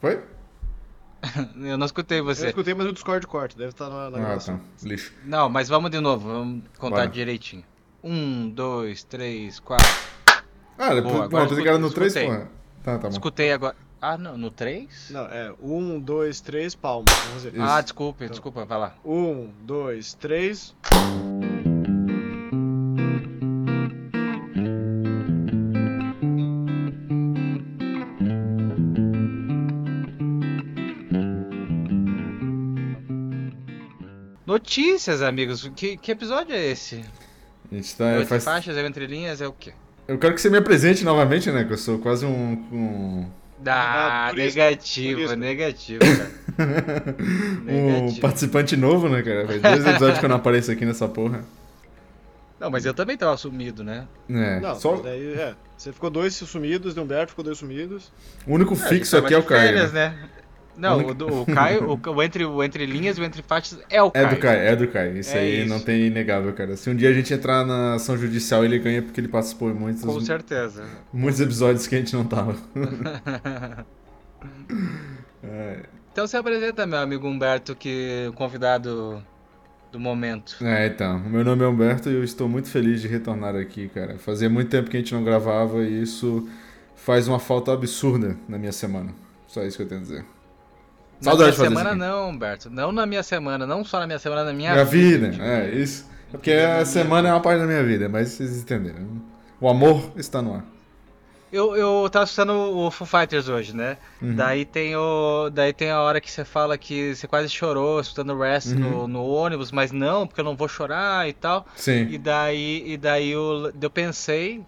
Foi? eu não escutei você. Eu escutei, mas o Discord corta, deve estar na, na Ah, gravação. tá. Lixo. Não, mas vamos de novo, vamos contar Bora. direitinho. Um, dois, três, quatro. Ah, depois, Boa, agora pensei que era no 3, escutei. porra. Tá, tá bom. Escutei agora. Ah, não, no três? Não, é um, dois, três, palmas. Vamos ver. Isso. Ah, desculpe, Então. desculpa, vai lá. Um, dois, três. Notícias, amigos. Que, que episódio é esse? A gente tá. Oito faz- faixas, é entre linhas, é o quê? Eu quero que você me apresente novamente, né? Que eu sou quase um. um... Ah, Ah, isso, negativo, isso. negativo, cara. um Negativo. participante novo, né, cara? Faz dois episódios que eu não apareço aqui nessa porra. Não, mas eu também tava sumido, né? É, Não, só daí, é. Você ficou dois sumidos, de Humberto ficou dois sumidos. o único a fixo gente aqui é o Caio. férias, né? Não, o, do- o Caio, o, o entre, o entre linhas e o entre faixas é o É Caio. do Caio, é do Caio. Isso É aí isso. não tem inegável, cara. Se um dia a gente entrar na ação judicial, ele ganha porque ele participou em muitos, Com certeza. muitos episódios que a gente não tava. é, Então se apresenta, meu amigo Humberto, que o convidado do momento. é, então. Meu nome é Humberto e eu estou muito feliz de retornar aqui, cara. Fazia muito tempo que a gente não gravava e isso faz uma falta absurda na minha semana. Só isso que eu tenho a dizer. Na Saudade de fazer semana isso não, Humberto. Não na minha semana, não só na minha semana, na minha, Minha vida, tipo, é isso. É porque a semana é uma parte da minha vida, mas vocês entenderam. O amor está no ar. Eu, eu tava escutando o Foo Fighters hoje, né? Uhum. Daí tem o. Daí tem a hora que você fala que você quase chorou escutando Rest Uhum. no, no ônibus, mas não, porque eu não vou chorar e tal. Sim. E daí, e daí eu, eu pensei.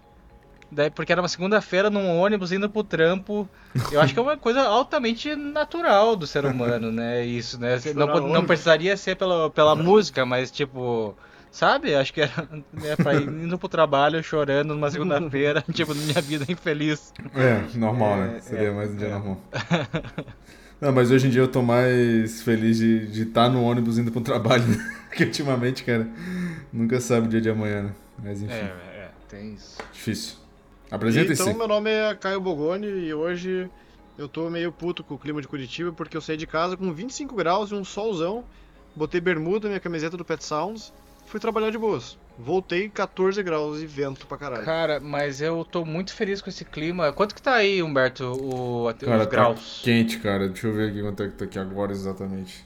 Daí, porque era uma segunda-feira num ônibus indo pro trampo. Eu acho que é uma coisa altamente natural do ser humano, né? Isso, né? Não, não precisaria ser pela, pela música, mas tipo. Sabe? Acho que era né, pra ir indo pro trabalho chorando numa segunda-feira, tipo, minha vida infeliz. É, normal, né? É, Seria é, mais um dia é. normal. Não, mas hoje em dia eu tô mais feliz de estar no ônibus indo pro trabalho. Porque ultimamente, cara, nunca sabe o dia de amanhã, né? Mas enfim, É, é, tem isso. difícil. Apresenta-se. Então, meu nome é Caio Bogoni e hoje eu tô meio puto com o clima de Curitiba porque eu saí de casa com 25 graus e um solzão, botei bermuda, minha camiseta do Pet Sounds, fui trabalhar de boas. Voltei 14 graus e vento pra caralho. Cara, mas eu tô muito feliz com esse clima. Quanto que tá aí, Humberto, o, os Cara, tá graus? quente, cara. Deixa eu ver aqui quanto é que tá aqui agora exatamente.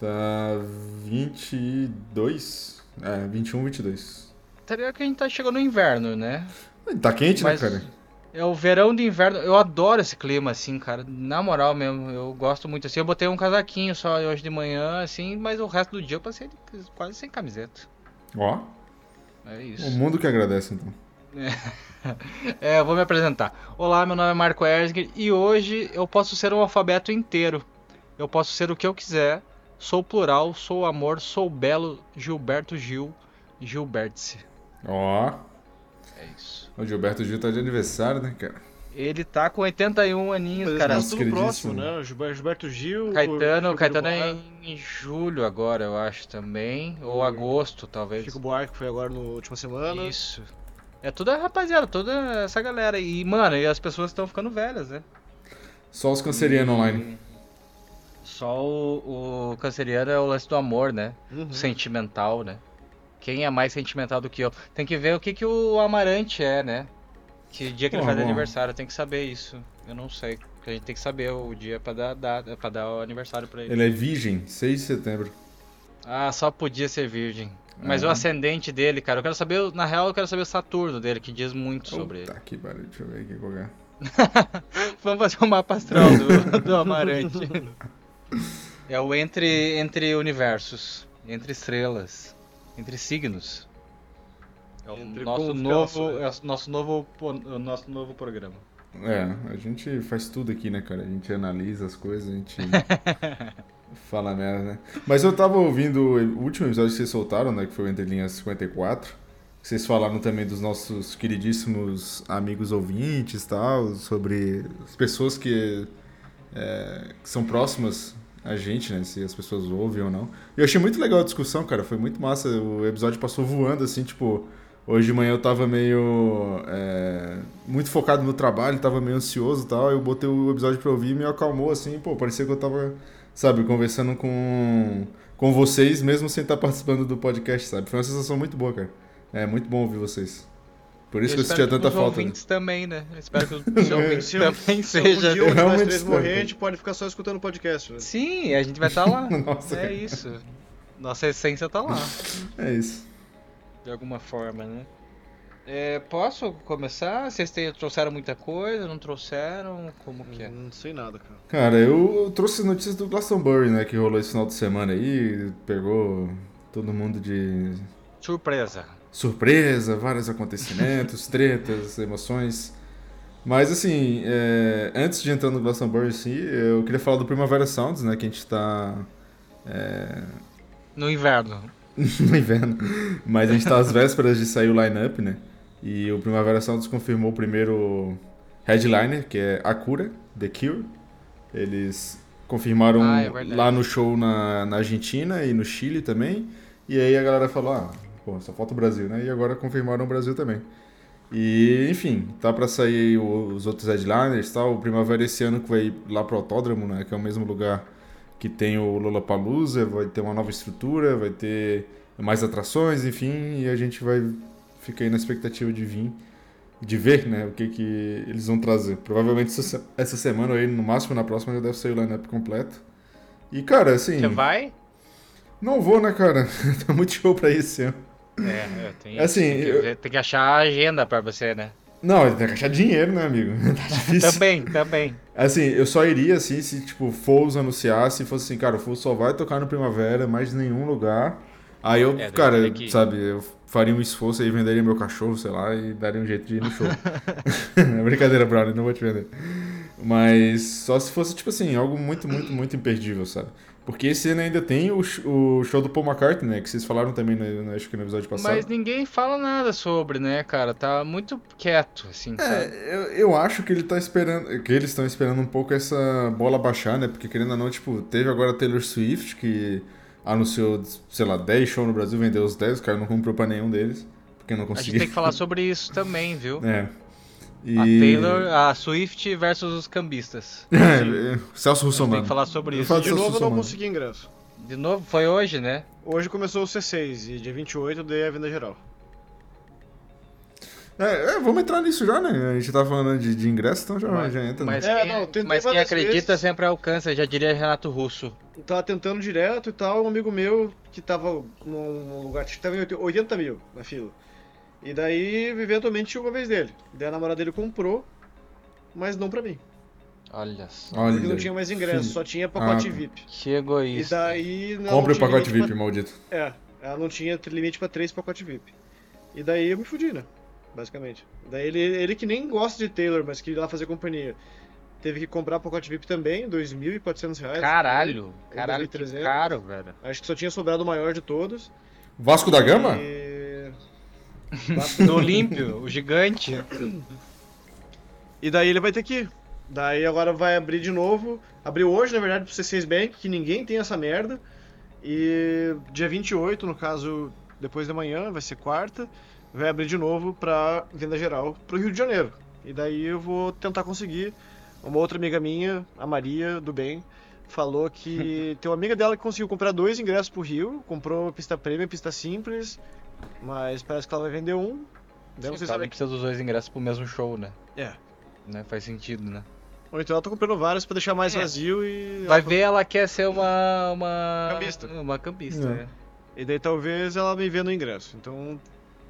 Tá 22? É, 21, 22. Teria que a gente tá chegando no inverno, né? Tá quente, Mas né, cara? é o verão de inverno. Eu adoro esse clima, assim, cara. Na moral mesmo, eu gosto muito assim. Eu botei um casaquinho só hoje de manhã, assim, mas o resto do dia eu passei quase sem camiseta. Ó, É o isso. mundo que agradece, então. É, eu vou me apresentar. Olá, meu nome é Marco Erzinger e hoje eu posso ser um alfabeto inteiro. Eu posso ser o que eu quiser. Sou plural, sou amor, sou belo, Gilberto Gil, Gilbertice. Ó, É isso. o Gilberto Gil tá de aniversário, né, cara? Ele tá com 81 aninhos, Mas cara. nosso tudo próximo, né? O Gilber- Gilberto Gil. Caetano, o Caetano é em julho agora, eu acho também. Ou Hum. agosto, talvez. Chico Buarque foi agora na última semana. Isso. É toda a rapaziada, toda essa galera. E, mano, e as pessoas estão ficando velhas, né? Só os cancerianos online. Só o, o canceriano é o lance do amor, né? Uhum. Sentimental, né? Quem é mais sentimental do que eu? Tem que ver o que, que o Amarante é, né? Que dia que ele faz bom. aniversário, tem que saber isso. Eu não sei. Porque a gente tem que saber o dia pra dar, dar, pra dar o aniversário pra ele. Ele é virgem, 6 de setembro. Ah, só podia ser virgem. Mas É. o ascendente dele, cara, eu quero saber, na real eu quero saber o Saturno dele, que diz muito sobre ele. Puta que pariu, deixa eu ver aqui qual é. Vamos fazer um mapa astral do, do Amarante. É o entre, entre universos, entre estrelas, entre signos. É o Entre nosso novo, constelações. é o nosso novo, o nosso novo programa. É, a gente faz tudo aqui, né, cara? A gente analisa as coisas, a gente fala merda, né? Mas eu tava ouvindo o último episódio que vocês soltaram, né? Que foi o Entre Linhas 54. que Vocês falaram também dos nossos queridíssimos amigos ouvintes e tal, sobre as pessoas que, é, que são próximas a gente, né? Se as pessoas ouvem ou não. Eu achei muito legal a discussão, cara. Foi muito massa. O episódio passou voando, assim, tipo, Hoje de manhã eu tava meio. É, muito focado no trabalho, tava meio ansioso e tal. Eu botei o episódio pra ouvir e me acalmou assim, pô, parecia que eu tava, sabe, conversando com, com vocês, mesmo sem estar participando do podcast, sabe? Foi uma sensação muito boa, cara. É muito bom ouvir vocês. Por isso eu que eu sentia tanta os falta. ouvintes também, né? Eu espero que os ouvintes Se, também se seja. algum dia um de nós três morrer, a gente pode ficar só escutando o podcast. Né? Sim, a gente vai estar lá. Nossa, é cara. isso. Nossa essência tá lá. É isso. De alguma forma, né? É, posso começar? Vocês te- trouxeram muita coisa? Não trouxeram? Como que é? Não sei nada, cara. Cara, eu trouxe notícias do Glastonbury, né? Que rolou esse final de semana aí. Pegou todo mundo de Surpresa. Surpresa, vários acontecimentos, tretas, emoções. Mas assim, é, antes de entrar no Glastonbury si, eu queria falar do Primavera Sounds, né? Que a gente tá No inverno. no inverno. Mas a gente tá às vésperas de sair o line-up, né? E o Primavera Sounds confirmou o primeiro headliner, que é Akura, The Cure. Eles confirmaram Ah, é lá no show na, na Argentina e no Chile também. E aí a galera falou, ah, pô, só falta o Brasil, né? E agora confirmaram o Brasil também. E, enfim, tá pra sair os outros headliners e tal. O Primavera esse ano que vai lá pro Autódromo, né? Que é o mesmo lugar que tem o Lollapalooza, vai ter uma nova estrutura, vai ter mais atrações, enfim, e a gente vai ficar aí na expectativa de vir, de ver, né, o que que eles vão trazer. Provavelmente essa se- essa semana aí, no máximo na próxima, já deve sair o lineup completo. E, cara, assim, Você vai? não vou, né, cara? tá muito show pra ir esse ano. É, é, tem, Assim, tem, que, eu- tem que achar a agenda pra você, né? Não, tem que achar dinheiro, né, amigo? tá difícil. Também, também. Assim, eu só iria assim se, tipo, Foles anunciasse e fosse assim, cara, o Foles só vai tocar no Primavera, mais nenhum lugar. Aí eu, É, cara, teria que- sabe, eu faria um esforço aí, venderia meu cachorro, sei lá, e daria um jeito de ir no show. é brincadeira, Brownie, não vou te vender. Mas só se fosse, tipo assim, algo muito, muito, muito imperdível, sabe? Porque esse ano ainda tem o, o show do Paul McCartney, né? Que vocês falaram também, no, no- acho que no episódio passado. Mas ninguém fala nada sobre, né, cara? Tá muito quieto, assim, sabe? É, eu, eu acho que ele tá esperando. Que eles estão esperando um pouco essa bola baixar, né? Porque querendo ou não, tipo, teve agora a Taylor Swift, que anunciou, sei lá, 10 shows no Brasil, vendeu os 10, o cara não comprou pra nenhum deles. Porque não A gente conseguiu. tem que falar sobre isso também, viu? É. E... A Taylor, a Swift versus os cambistas. É, Celso A gente tem que falar sobre isso. De novo, eu não consegui ingresso. De novo, foi hoje, né? Hoje começou o C6 e dia 28 eu dei a venda geral. É, é, vamos entrar nisso já, né? A gente tá falando de, de ingresso, então já, Mas- já entra. né? Mas, É, quem, não, tentei mas quem acredita vezes. sempre alcança, já diria Renato Russo. Tava tentando direto e tal, um amigo meu que tava num lugar que tava em 80 mil na fila. E daí, eventualmente, tinha uma vez dele. Daí a namorada dele comprou, mas não pra mim. Olha só. Olha, Porque não tinha mais ingresso, filho. só tinha pacote Ah. VIP. Que E egoísta. daí. ela não Compre o pacote VIP, maldito. Pra... É, ela não tinha limite pra três pacotes VIP. E daí eu me fudi, né? Basicamente. Daí ele, ele que nem gosta de Taylor, mas queria ir lá fazer companhia. Teve que comprar pacote VIP também, 2.400 reais. Caralho, caralho, que 2.300. caro, velho. Acho que só tinha sobrado o maior de todos. Vasco da Gama? E... Do Olímpio, o gigante. E daí ele vai ter que ir. Daí agora vai abrir de novo. Abriu hoje, na verdade, pro C6 Bank, que ninguém tem essa merda. E dia 28, no caso, depois da manhã, vai ser quarta, vai abrir de novo pra venda geral pro Rio de Janeiro. E daí eu vou tentar conseguir. Uma outra amiga minha, a Maria, do bem, falou que tem uma amiga dela que conseguiu comprar dois ingressos pro Rio, comprou pista premium e pista simples, mas parece que ela vai vender um. Daí não sei se Ela ela não precisa dos dois ingressos pro mesmo show, né? É. Né? Faz sentido, né? Ou então ela tá comprando vários pra deixar mais É. vazio e. Vai ver, ela quer ser uma. Uma Cambista. Uma cambista, É. né? E daí talvez ela me venda o ingresso. Então,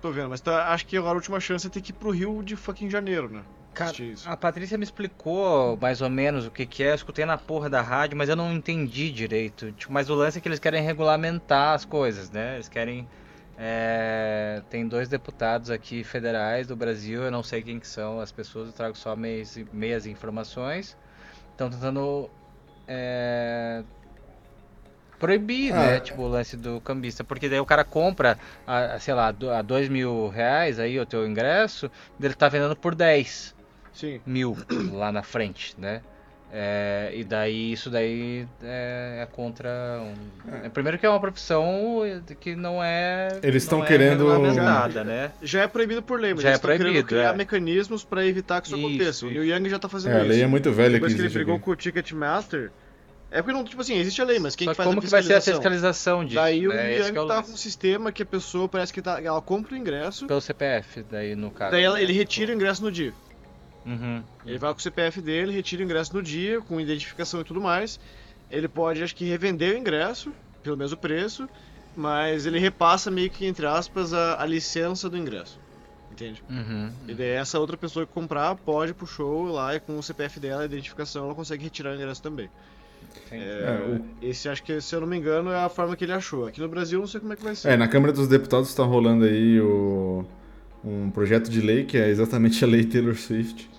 tô vendo. Mas tá- acho que agora a última chance é ter que ir pro Rio de fucking janeiro, né? Cara, Assistir isso. a Patrícia me explicou mais ou menos o que, que é, eu escutei na porra da rádio, mas eu não entendi direito. Tipo, mas o lance é que eles querem regulamentar as coisas, né? Eles querem. É, Tem dois deputados aqui federais do Brasil, eu não sei quem que são as pessoas, eu trago só meias, meias informações. Estão tentando é, proibir, Ah, né? Tipo, o lance do cambista, porque daí o cara compra, a, sei lá, a dois mil reais aí o teu ingresso, ele tá vendendo por 10 Sim. mil lá na frente, né? É, e daí isso daí é, é contra. Um, é. Primeiro que é uma profissão que não é. Eles estão é querendo nada, né? Já é proibido por lei, mas já eles é proibido, criar é. mecanismos para evitar que isso, isso aconteça. Isso. O New Young já tá fazendo é, isso. A lei é muito velha Depois que, que ele brigou com o Ticketmaster. É porque não, tipo assim, existe a lei, mas quem Só que faz como a que vai ser a fiscalização disso? Daí o né? Young é o... tá com um sistema que a pessoa parece que tá, ela compra o ingresso. Pelo CPF, daí no caso. Daí ela, ele retira o ingresso no dia. Uhum. Ele vai com o CPF dele, retira o ingresso no dia, com identificação e tudo mais. Ele pode, acho que, revender o ingresso pelo mesmo preço, mas ele repassa meio que, entre aspas, a, a licença do ingresso. Entende? Uhum. E daí essa outra pessoa que comprar pode ir pro show lá e com o CPF dela, a identificação, ela consegue retirar o ingresso também. É, é. Esse acho que, se eu não me engano, é a forma que ele achou. Aqui no Brasil eu não sei como é que vai ser. É, na Câmara dos Deputados está rolando aí o... um projeto de lei que é exatamente a lei Taylor Swift.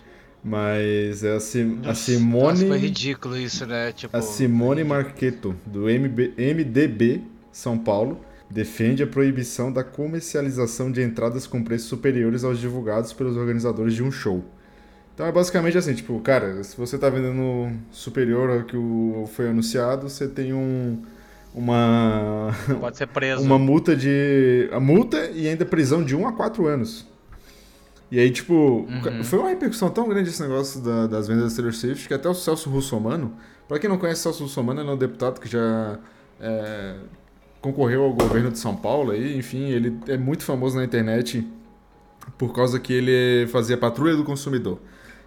Mas é a, Sim... a Simone. Nossa, foi ridículo isso, né? Tipo... A Simone Marqueto, do MB... MDB São Paulo, defende a proibição da comercialização de entradas com preços superiores aos divulgados pelos organizadores de um show. Então é basicamente assim, tipo, cara, se você tá vendendo superior ao que foi anunciado, você tem um uma pode ser preso. uma multa de a multa e ainda prisão de 1 a 4 anos. E aí, tipo, uhum. foi uma repercussão tão grande esse negócio da, das vendas da Taylor Swift que até o Celso Russomano, para quem não conhece o Celso Russomano, ele é um deputado que já é, concorreu ao governo de São Paulo aí, enfim, ele é muito famoso na internet por causa que ele fazia patrulha do consumidor.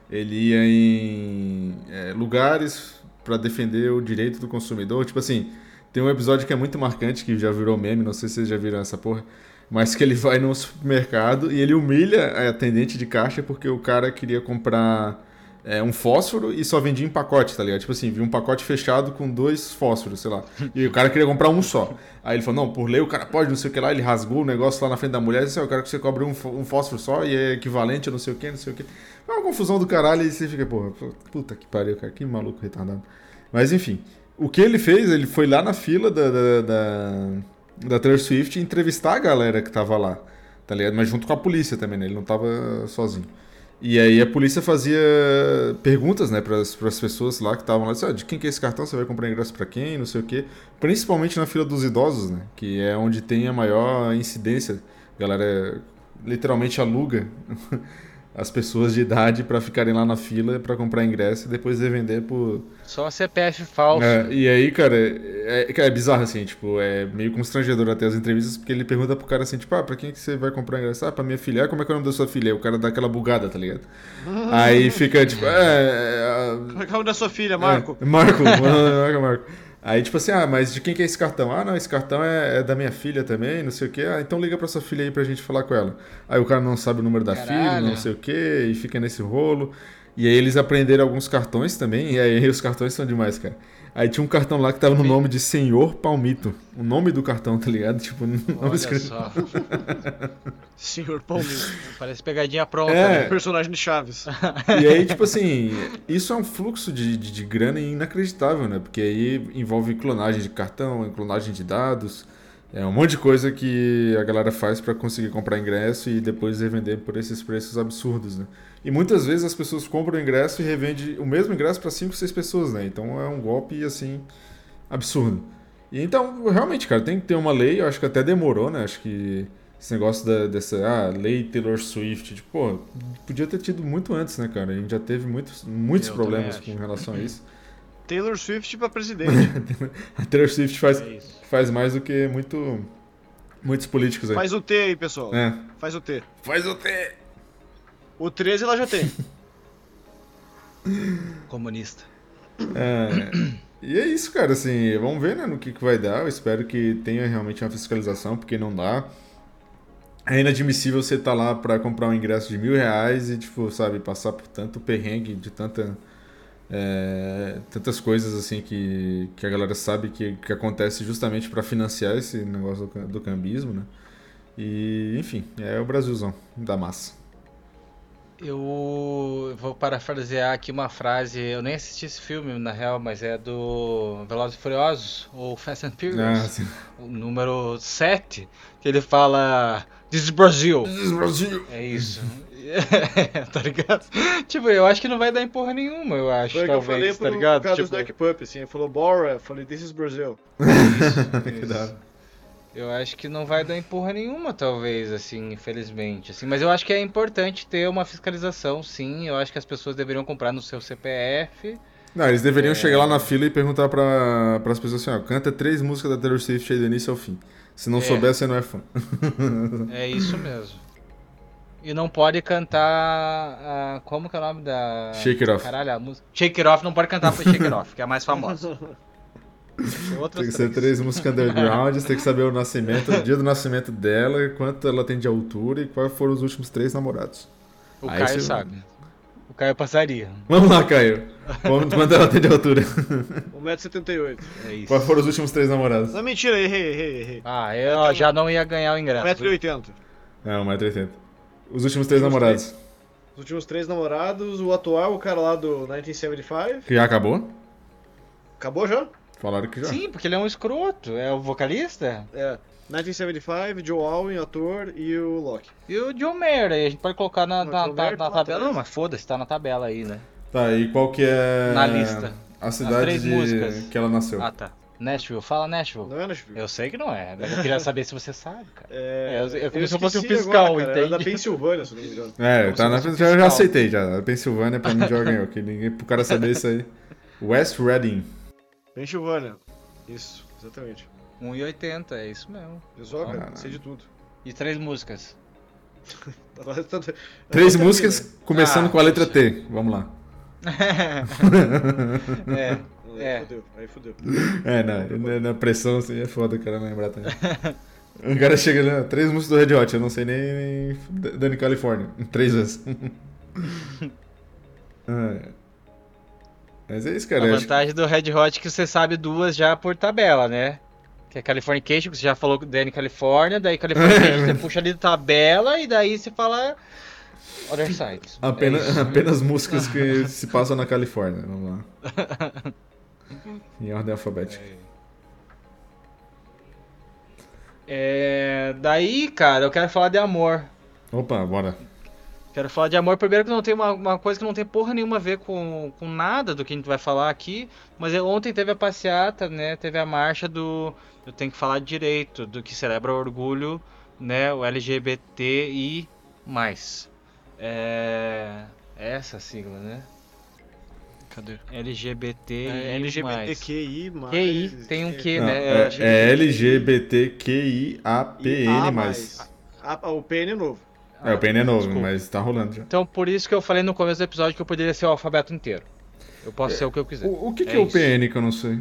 Ele ia em é, lugares para defender o direito do consumidor. Tipo assim, tem um episódio que é muito marcante, que já virou meme, não sei se vocês já viram essa porra, mas que ele vai no supermercado e ele humilha a atendente de caixa porque o cara queria comprar é, um fósforo e só vendia em pacote, tá ligado? Tipo assim, viu um pacote fechado com dois fósforos, sei lá. E o cara queria comprar um só. Aí ele falou, não, por lei o cara pode, não sei o que lá. Ele rasgou o negócio lá na frente da mulher e disse, eu quero que você cobre um, um fósforo só e é equivalente a não sei o que, não sei o que. É uma confusão do caralho e você fica, porra, puta que pariu, cara, que maluco retardado. Mas enfim, o que ele fez, ele foi lá na fila da, da, da, da Taylor Swift entrevistar a galera que tava lá, tá ligado? Mas junto com a polícia também, né? Ele não tava sozinho. E aí a polícia fazia perguntas, né, para as pessoas lá que estavam lá, ah, de quem que é esse cartão, você vai comprar ingresso para quem, não sei o quê. Principalmente na fila dos idosos, né, que é onde tem a maior incidência. A galera literalmente aluga as pessoas de idade para ficarem lá na fila para comprar ingresso e depois revender por. Só CPF falso. É, e aí, cara, é, é, bizarro assim, tipo, é meio constrangedor até as entrevistas, porque ele pergunta pro cara assim, tipo, ah, pra quem que você vai comprar ingresso? Ah, pra minha filha. Ah, como é que é o nome da sua filha? Aí o cara dá aquela bugada, tá ligado? aí fica, tipo, é. é como é que é o nome da sua filha, Marco? É, Marco, Marco, Marco. Aí, tipo assim, ah, mas de quem que é esse cartão? Ah, não, esse cartão é, é da minha filha também, não sei o quê. Ah, então liga pra sua filha aí pra gente falar com ela. Aí o cara não sabe o número da Caralho. filha, não sei o quê, e fica nesse rolo. E aí eles aprenderam alguns cartões também, e aí os cartões são demais, cara. Aí tinha um cartão lá que tava no nome de Senhor Palmito. O nome do cartão, tá ligado? Tipo, nome Olha escrito. só. Senhor Palmito. Parece pegadinha pronta, é. né? Personagem de Chaves. E aí, tipo assim, isso é um fluxo de, de, de grana inacreditável, né? Porque aí envolve clonagem de cartão, clonagem de dados. É um monte de coisa que a galera faz para conseguir comprar ingresso e depois revender por esses preços absurdos, né? E muitas vezes as pessoas compram o ingresso e revendem o mesmo ingresso para 5, 6 pessoas, né? Então é um golpe, assim, absurdo. E então, realmente, cara, tem que ter uma lei, eu acho que até demorou, né? Acho que esse negócio da, dessa ah, lei Taylor Swift, tipo, pô, podia ter tido muito antes, né, cara? A gente já teve muitos, muitos eu problemas com relação a isso. Taylor Swift para presidente. a Taylor Swift faz, é faz mais do que muito, muitos políticos aí. Faz o T aí, pessoal. É. Faz o T. Faz o T. O 13 ela já tem. Comunista. É, e é isso, cara, assim, vamos ver, né, no que, que vai dar. Eu espero que tenha realmente uma fiscalização, porque não dá. É inadmissível você estar tá lá para comprar um ingresso de mil reais e, tipo, sabe, passar por tanto perrengue, de tanta, é, tantas coisas, assim, que, que a galera sabe que, que acontece justamente para financiar esse negócio do, do cambismo, né? E, enfim, é o Brasilzão da massa. Eu vou parafrasear aqui uma frase. Eu nem assisti esse filme, na real, mas é do Velozes e Furiosos, ou Fast and Furious, ah, o número 7, que ele fala This is Brazil. This is Brazil. É isso. tá ligado? Tipo, eu acho que não vai dar em porra nenhuma, eu acho, Foi o que eu falei talvez, pro tá ligado? cara do Tipo, Snack Pup, assim, ele falou Bora, eu falei This is Brazil. Que da hora. Eu acho que não vai dar em porra nenhuma, talvez, assim, infelizmente. Assim, mas eu acho que é importante ter uma fiscalização, sim. Eu acho que as pessoas deveriam comprar no seu CPF. Não, eles deveriam chegar lá na fila e perguntar pra, pras pessoas assim, ó, canta três músicas da Taylor Swift aí do início ao fim. Se não É. souber, você não é fã. É isso mesmo. E não pode cantar. a- como que é o nome da. Shake It Off. Caralho, a música. Shake It Off não pode cantar foi Shake It Off, que é a mais famosa. Tem outras Tem que ser três músicas underground, você tem que saber o nascimento, o dia do nascimento dela, quanto ela tem de altura e quais foram os últimos três namorados. O Aí Caio você- sabe. O Caio passaria. Vamos lá, Caio. Quanto quanto ela tem de altura? 1,78m. É isso. Quais foram os últimos três namorados? Não, mentira, errei, errei, errei. Ah, eu já não ia ganhar o ingresso. 1,80m. É, 1,80m. Os últimos três namorados. Os últimos três namorados, o atual, o cara lá do 1975. Que já acabou? Acabou já? Falaram que já. Sim, porque ele é um escroto. É o vocalista? É. 1975, Joe Alwyn, ator, e o Loki. E o John Mayer, aí a gente pode colocar na, na, na- na tá tabela. Não, mas foda-se, tá na tabela aí, né? Tá, e qual que é Na lista. a cidade três de- músicas. que ela nasceu? Ah, tá. Nashville, fala Nashville. Não é Nashville? Eu sei que não é, mas eu queria saber se você sabe, cara. É, É, eu- eu- como se eu fosse um fiscal, agora, cara. É da entende? Pensilvânia, se não me engano. É, tá na, um já, aceitei já. A Pensilvânia pra mim já ganhou, que ninguém pro cara saber isso aí. West Reading. Pensilvânia. Isso, exatamente. 1,80, é isso mesmo. Pessoal, cara, sei de tudo. E três músicas. Tá- Três tá- músicas começando Ah, com a letra T. Vamos lá. é, Aí É. fudeu, aí fudeu. É, na, na, na pressão assim é foda o cara lembrar também. O cara chega ali, ó, três músicas do Red Hot, eu não sei nem, nem Dani California. Três vezes. É. Mas é isso, cara. a vantagem do Red Hot é que você sabe duas já por tabela, né? Que é Californication, que você já falou Danny California, daí Californication você puxa ali da tabela e daí você fala Other Side. Apenas, É apenas músicas que se passam na Califórnia. Vamos lá. Em ordem alfabética. É, daí, cara, eu quero falar de amor. Opa, bora. Quero falar de amor, primeiro que não tem uma, uma coisa que não tem porra nenhuma a ver com, com nada do que a gente vai falar aqui, mas ontem teve a passeata, né, teve a marcha do, eu tenho que falar direito, do que celebra o orgulho, né, o LGBTI+. É, essa a sigla, né? Cadê? LGBT É LGBTQI+. QI, tem um Q, Não, né? é, É, é LGBTQIAPN+. Ah, o PN é novo. É, o PN é novo, desculpa. mas tá rolando já. Então, por isso que eu falei no começo do episódio que eu poderia ser o alfabeto inteiro. Eu posso ser o que eu quiser. O, o que, que É é, o. PN que eu não sei?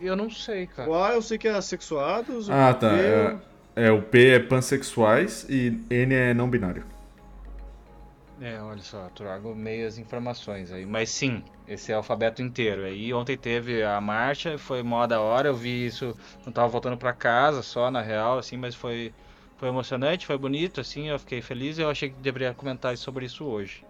Eu não sei, cara. O A eu sei que é assexuados. Ah, tá. É, é, o P é pansexuais e N é não binário. É, olha só, trago meias informações aí. Mas sim, esse é o alfabeto inteiro. Aí ontem teve a marcha, foi mó da hora, eu vi isso, não tava voltando pra casa só, na real, assim, mas foi, foi emocionante, foi bonito, assim, eu fiquei feliz e eu achei que deveria comentar sobre isso hoje.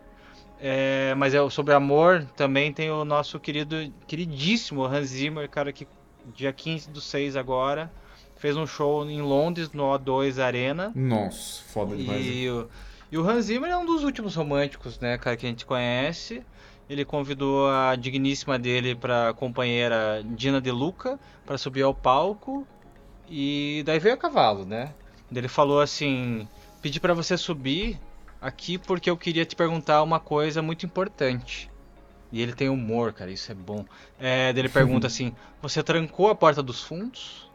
É, mas é sobre amor, também tem o nosso querido, queridíssimo Hans Zimmer, cara, que dia 15 do 6 agora, fez um show em Londres, no O2 Arena. Nossa, foda demais. E o, e o Hans Zimmer é um dos últimos românticos, né, cara, que a gente conhece. Ele convidou a digníssima dele para companheira Dina De Luca para subir ao palco e daí veio a cavalo, né? Ele falou assim: "Pedi para você subir aqui porque eu queria te perguntar uma coisa muito importante." E ele tem humor, cara, isso é bom. É, ele pergunta assim: "Você trancou a porta dos fundos?"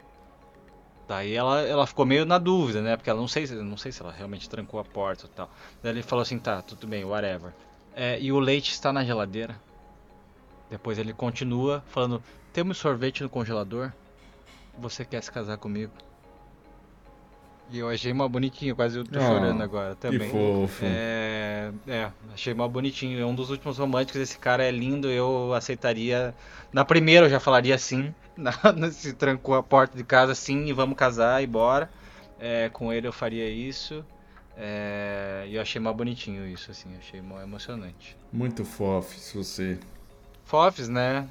Daí ela, ela ficou meio na dúvida, né? Porque ela não sei, se- não sei se ela realmente trancou a porta e tal. Daí ele falou assim, tá, tudo bem, whatever. É, e o leite está na geladeira? Depois ele continua falando, temos sorvete no congelador? Você quer se casar comigo? E eu achei uma bonitinha, quase eu tô Ah, chorando agora Que também. fofo. É, é, achei mó bonitinho. É um dos últimos românticos. Esse cara é lindo. Eu aceitaria. Na primeira eu já falaria sim. Na, se trancou a porta de casa, sim, e vamos casar e bora. É, com ele eu faria isso. É, e eu achei mó bonitinho isso, assim. Achei mó emocionante. Muito fofo, se você. Fofes, né?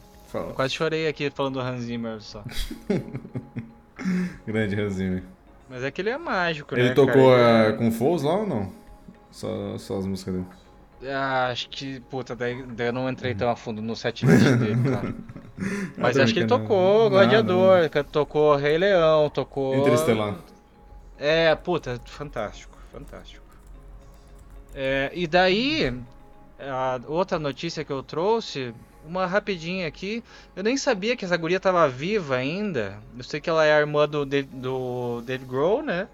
Quase chorei aqui falando do Hans Zimmer só. Grande Ranzinho. Mas é que ele é mágico, né? Ele tocou cara? ah, com Foles lá ou não? Só, só as músicas dele. Ah, acho que, puta, daí, daí eu não entrei tão a fundo no setlist dele, cara. Mas acho que ele tocou. Gladiador, tocou Rei Leão, tocou. Interestelar. É, puta, fantástico, fantástico. É, e daí, a outra notícia que eu trouxe, uma rapidinha aqui. Eu nem sabia que essa guria tava viva ainda. Eu sei que ela é a irmã do, Dave- do Dave Grohl, né?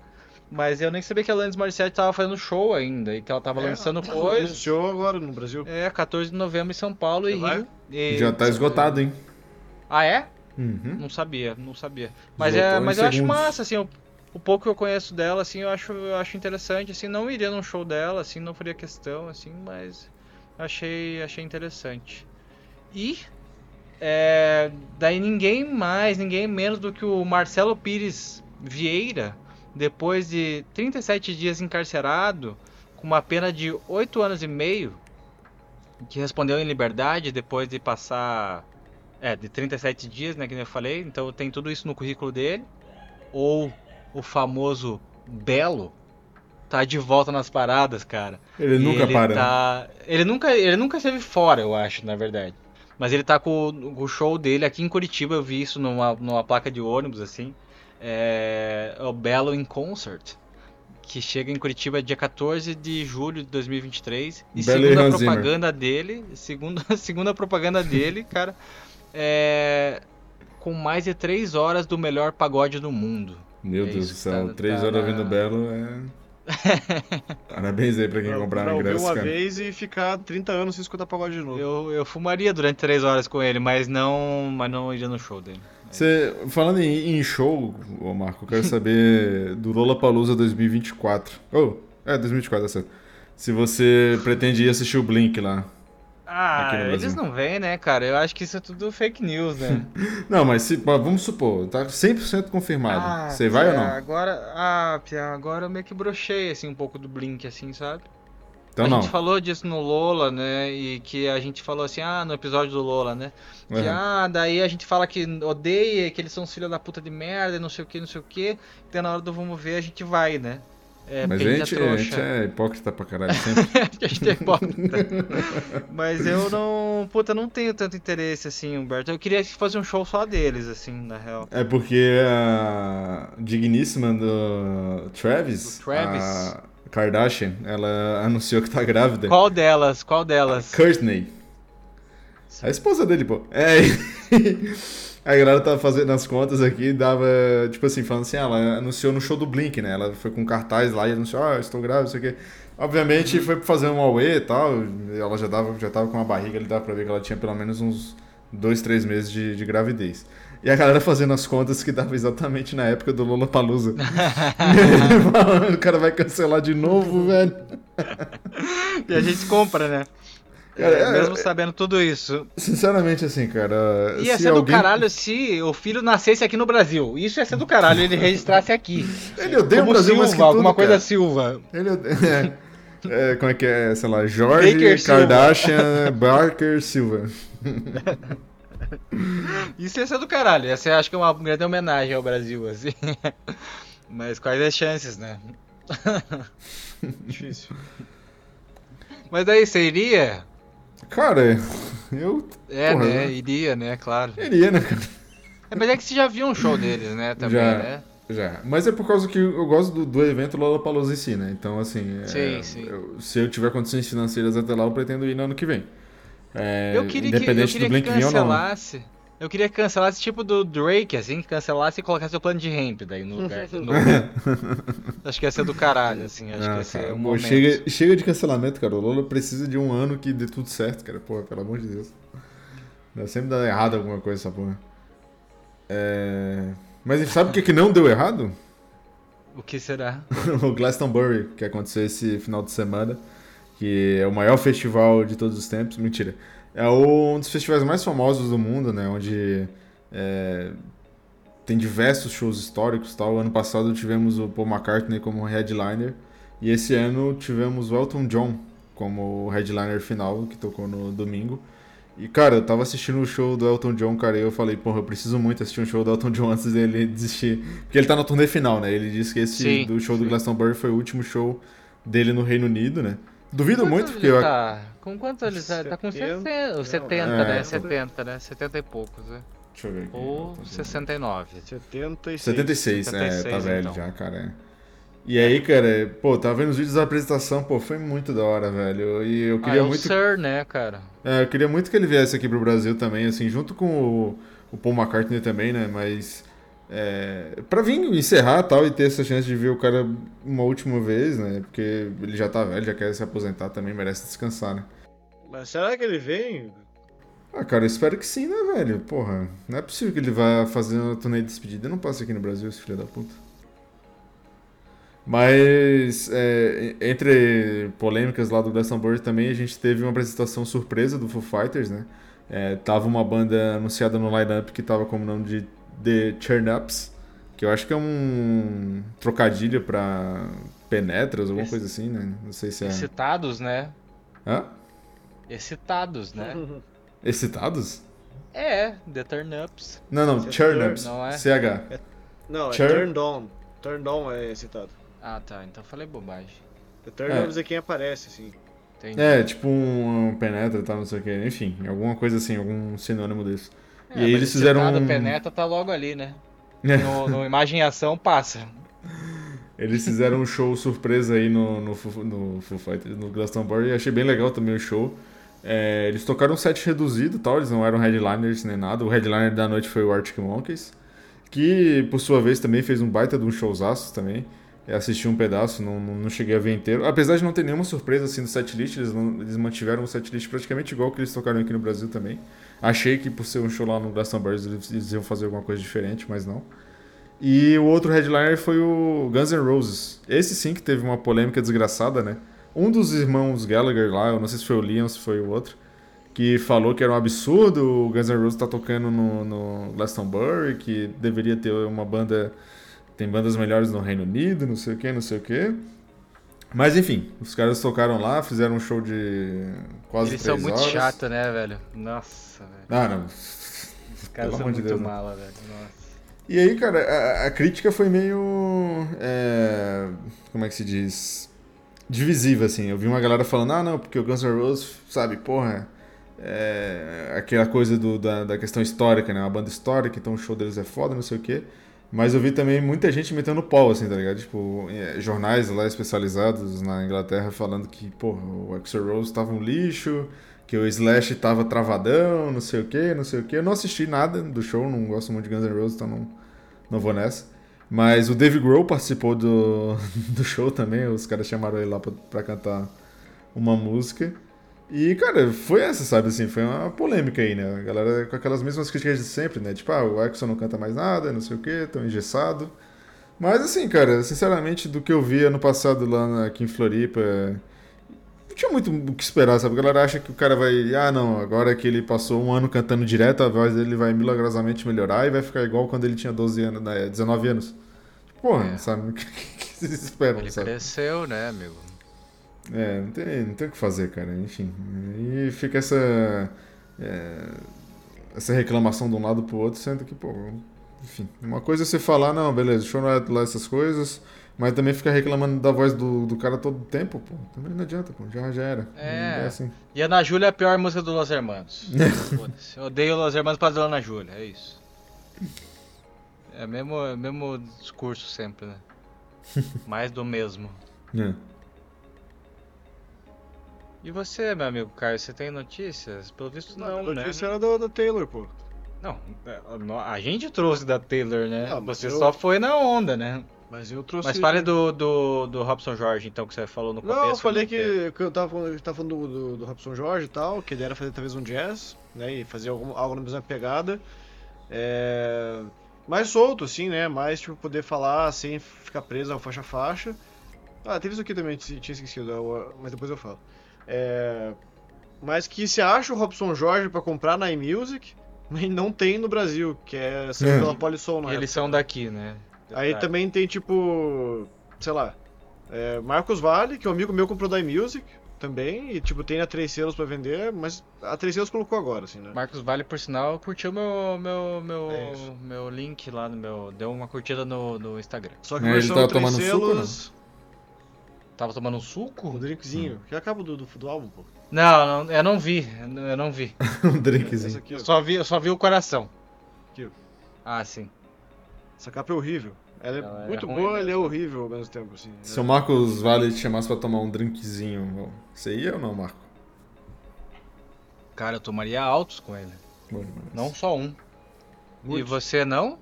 Mas eu nem sabia que a Alanis Morissette tava fazendo show ainda e que ela tava É, lançando coisas. Anunciou agora no Brasil. É, 14 de novembro em São Paulo e? Rio. E- Já tá esgotado, hein? Ah, é? Uhum. Não sabia, não sabia. Mas, Esgotou é, mas eu acho segundos. massa, assim, o, o pouco que eu conheço dela, assim, eu acho, eu acho interessante, assim, não iria num show dela, assim, não faria questão, assim, mas achei, achei interessante. E é, daí ninguém mais, ninguém menos do que o Marcelo Pires Vieira, depois de 37 dias encarcerado, com uma pena de 8 anos e meio, que respondeu em liberdade depois de passar é, de 37 dias, né, que nem eu falei. Então tem tudo isso no currículo dele. Ou o famoso Belo tá de volta nas paradas, cara. Ele E nunca ele para. né? Tá... Ele nunca, ele nunca esteve fora, eu acho, na verdade. Mas ele tá com o, show dele aqui em Curitiba, eu vi isso numa, numa placa de ônibus, assim. É, é o Belo in Concert. Que chega em Curitiba dia 14 de julho de 2023. E Belo segundo a propaganda dele, segundo, segundo a propaganda dele, cara, é com mais de 3 horas do melhor pagode do mundo. Meu É Deus do que céu, tá- três tá horas na- ouvindo Belo é. Parabéns aí pra quem Pra, comprar pra ingresso, uma cara. vez e ficar 30 anos sem escutar pagode de novo. Eu, eu fumaria durante 3 horas com ele, mas não, mas não iria no show dele. Você, falando em, em show, ô Marco, eu quero saber do Lollapalooza 2024. Oh, é, 2024, tá certo. Se você pretende ir assistir o Blink lá. Ah, eles não vêm, né, cara? Eu acho que isso é tudo fake news, né? Não, mas se, vamos supor, tá 100% confirmado. Ah, você vai ou não? Agora, ah, agora eu meio que brochei, assim, um pouco do Blink, assim, sabe? Então a não. gente falou disso no Lola, né? E que a gente falou assim, ah, no episódio do Lola, né? Que, Uhum. ah, daí a gente fala que odeia, que eles são filha da puta de merda, e não sei o que, não sei o que. Então na hora do vamos ver a gente vai, né? É, Mas a gente, é a gente é hipócrita pra caralho sempre. a gente é hipócrita. Mas eu não. Puta, não tenho tanto interesse assim, Humberto. Eu queria fazer um show só deles, assim, na real. É porque a digníssima do Travis, Do Travis. a Kardashian, ela anunciou que tá grávida. Qual delas? Qual delas? Courtney. A esposa dele, pô. É. A galera tá fazendo as contas aqui, dava, tipo assim, falando assim, ah, ela anunciou no show do Blink, né? Ela foi com cartaz lá e anunciou, ah, estou grávida, não sei o quê. Obviamente foi pra fazer um auê e tal, ela já, dava, já tava com uma barriga, ele dava pra ver que ela tinha pelo menos uns dois, três meses de, de gravidez. E a galera fazendo as contas que dava exatamente na época do Lollapalooza. Falando, o cara vai cancelar de novo, velho. E a gente compra, né? Cara, É, é- mesmo sabendo tudo isso. Sinceramente, assim, cara. Ia se ser do alguém- caralho se o filho nascesse aqui no Brasil. Isso ia ser do caralho, ele registrasse aqui. Ele odeia Como o Brasil Silva, mais que tudo, alguma coisa cara. Silva. Ele odeia... é, é, como é que é? Sei lá, Jorge Baker Silva. Kardashian Barker Silva. Isso ia ser do caralho. Ser, acho que, uma grande homenagem ao Brasil, assim. Mas quais as chances, né? Difícil. Mas daí você iria? Cara, eu É, Porra, né? né? Iria, né? Claro. iria, né, cara? É, mas é que você já viu um show deles, né? Também, Já. né? Já. Mas é por causa que eu gosto do, do evento Lollapalooza em si, né? Então, assim, é, Sim, sim. eu- se eu tiver condições financeiras até lá, eu pretendo ir no ano que vem. É, Eu queria que, eu independente queria do que Blink vir ou não. Eu queria que cancelasse tipo do Drake, assim, que cancelasse e colocasse o plano de ramp daí no lugar. no- Acho que ia ser do caralho, assim. Acho que Ah, ia ser cara, um chega, chega de cancelamento, cara. O Lola precisa de um ano que dê tudo certo, cara. Porra, pelo amor de Deus. Dá sempre dá errado alguma coisa essa porra. É... Mas sabe o que, que não deu errado? O que será? o Glastonbury, que aconteceu esse final de semana, que é o maior festival de todos os tempos. Mentira. É um dos festivais mais famosos do mundo, né? Onde é, tem diversos shows históricos e tal. Ano passado tivemos o Paul McCartney como headliner. E esse ano tivemos o Elton John como headliner final, que tocou no domingo. E, cara, eu tava assistindo o show do Elton John, cara, e eu falei, porra, eu preciso muito assistir um show do Elton John antes dele desistir. Porque ele tá na turnê final, né? Ele disse que esse Sim, do show do sim. Glastonbury foi o último show dele no Reino Unido, né? Duvido Quanto muito, porque eu, tá? Com quanto ele tá? Tá com 70, 60, 70 é. né? 70, né? 70 e poucos, né? Deixa eu ver aqui. Ou 69. 76. 76, é, tá 76, velho então. já, cara. é. E aí, cara, pô, tava vendo os vídeos da apresentação, pô, foi muito da hora, velho. E eu Ah, queria é o muito. Sir, né, cara? É, eu queria muito que ele viesse aqui pro Brasil também, assim, junto com o, o Paul McCartney também, né? Mas. É, pra vir encerrar tal e ter essa chance de ver o cara uma última vez, né? Porque ele já tá velho, já quer se aposentar também, merece descansar, né? Mas será que ele vem? Ah, cara, eu espero que sim, né, velho? Porra, não é possível que ele vá fazer uma turnê de despedida e não passe aqui no Brasil, esse filho da puta. Mas, é, entre polêmicas lá do Glastonbury também, a gente teve uma apresentação surpresa do Foo Fighters, né? É, tava uma banda anunciada no line-up que tava como nome de The Churn-Ups, que eu acho que é um trocadilho pra penetras, alguma coisa assim, né? Não sei se é... Excitados, né? Hã? Excitados, né? Excitados? É, The Turn-Ups. Não, não, é Churn-Ups. Não é? CH. Não, é Chur- Turned On. Turned On é citado. Ah, tá. Então falei bobagem. The Turned Ons é quem aparece, assim. Entendi. É, tipo um, um penetra e tal, não sei o que. Enfim, alguma coisa assim, algum sinônimo desse. É, e aí eles fizeram um- Penetra tá logo ali, né? No, no Imagem e Ação passa. Eles fizeram um show surpresa aí no, no, no Foo Fighters, no Glastonbury, e achei bem legal também o show. É, eles tocaram um set reduzido tal, eles não eram headliners nem nada. O headliner da noite foi o Arctic Monkeys, que por sua vez também fez um baita de um showzaço também. Assisti um pedaço, não, não cheguei a ver inteiro. Apesar de não ter nenhuma surpresa assim no setlist, eles, eles mantiveram o setlist praticamente igual que eles tocaram aqui no Brasil também. Achei que por ser um show lá no Glastonbury eles eles iam fazer alguma coisa diferente, mas não. E o outro headliner foi o Guns N' Roses. Esse sim que teve uma polêmica desgraçada, né? Um dos irmãos Gallagher lá, eu não sei se foi o Liam ou se foi o outro, que falou que era um absurdo o Guns N' Roses estar tocando no, no Glastonbury, que deveria ter uma banda. Tem bandas melhores no Reino Unido, não sei o que, não sei o que. Mas enfim, os caras tocaram lá, fizeram um show de quase Eles são muito horas. chatos, né, velho? Nossa, velho. Ah, não. Os caras Pelo são de muito Deus, né? mala, velho. Nossa. E aí, cara, a, a crítica foi meio. é, como é que se diz? Divisiva, assim. Eu vi uma galera falando, ah, não, porque o Guns N' Roses, sabe, porra. É, aquela coisa do, da, da questão histórica, né? Uma banda histórica, então o show deles é foda, não sei o quê. Mas eu vi também muita gente metendo pau, assim, tá ligado? Tipo, é, jornais lá especializados na Inglaterra falando que, porra, o Axl Rose tava um lixo, que o Slash tava travadão, não sei o quê, não sei o quê. Eu não assisti nada do show, não gosto muito de Guns N' Roses, então não, não vou nessa. Mas o Dave Grohl participou do, do show também, os caras chamaram ele lá pra, pra cantar uma música. E, cara, foi essa, sabe, assim, foi uma polêmica aí, né? A galera com aquelas mesmas críticas de sempre, né? Tipo, ah, o Axel não canta mais nada, não sei o quê, tão engessado. Mas, assim, cara, sinceramente, do que eu vi ano passado lá na- aqui em Floripa, não tinha muito o que esperar, sabe? A galera acha que o cara vai, ah, não, agora que ele passou um ano cantando direto, a voz dele vai milagrosamente melhorar e vai ficar igual quando ele tinha 12 anos, né, 19 anos. Porra, É. sabe? O que, que vocês esperam, Ele sabe? cresceu, né, amigo? É, não tem, não tem o que fazer, cara. Enfim. E fica essa. é, essa reclamação de um lado pro outro, sendo que, pô. Enfim. Uma coisa é você falar, não, beleza, deixa eu não é lá essas coisas, mas também ficar reclamando da voz do, do cara todo o tempo, pô. Também não adianta, pô. Já, já era. É. Não assim. E Ana Júlia é a pior música do Los Hermanos. Eu odeio Los Hermanos pra Ana Júlia, é isso. É o mesmo, é mesmo discurso sempre, né? Mais do mesmo. É. E você, meu amigo Caio, você tem notícias? Pelo visto não, a né? notícia era do, do Taylor, pô. Não, é, a gente trouxe da Taylor, né? Ah, você eu- só foi na onda, né? Mas eu trouxe. Mas fale do, do, do Robson Jorge, então, que você falou no começo. Não, eu falei não que, teve. que eu tava falando, gente tava falando do, do, do Robson Jorge e tal, que ele era fazer talvez um jazz, né? E fazer algum, algo na mesma pegada. É, mais solto, assim, né? Mais tipo, poder falar sem ficar preso ao faixa a faixa. Ah, teve isso aqui também, tinha esquecido, eu- mas depois eu falo. É, mas que se acha o Robson Jorge pra comprar na iMusic, e não tem no Brasil, que é saiu É. pela Polisol na E eles são daqui, né? Aí também tem tipo, sei lá, é, Marcos Vale, que é um amigo meu comprou da iMusic também, e tipo, tem a três selos pra vender, mas a três selos colocou agora, assim, né? Marcos Vale, por sinal, curtiu meu, meu, meu, É meu link lá no meu. Deu uma curtida no, no Instagram. Só que É, ele versão tava três tomando suco, selos. Tava tomando um Um suco? drinkzinho. Que acaba do, do, do álbum, pô. Não, não, eu não vi. Eu não vi. um drinkzinho. aqui. Eu só vi, eu só vi o coração. Aqui. Ah, sim. Essa capa é horrível. Ela é Ela muito ruim, boa, ela é horrível ao mesmo tempo, assim. Se o Marcos Vale te chamasse pra tomar um drinkzinho, você ia ou não, Marco? Cara, eu tomaria altos com ele. Bom. Não só um. E Muito. você não?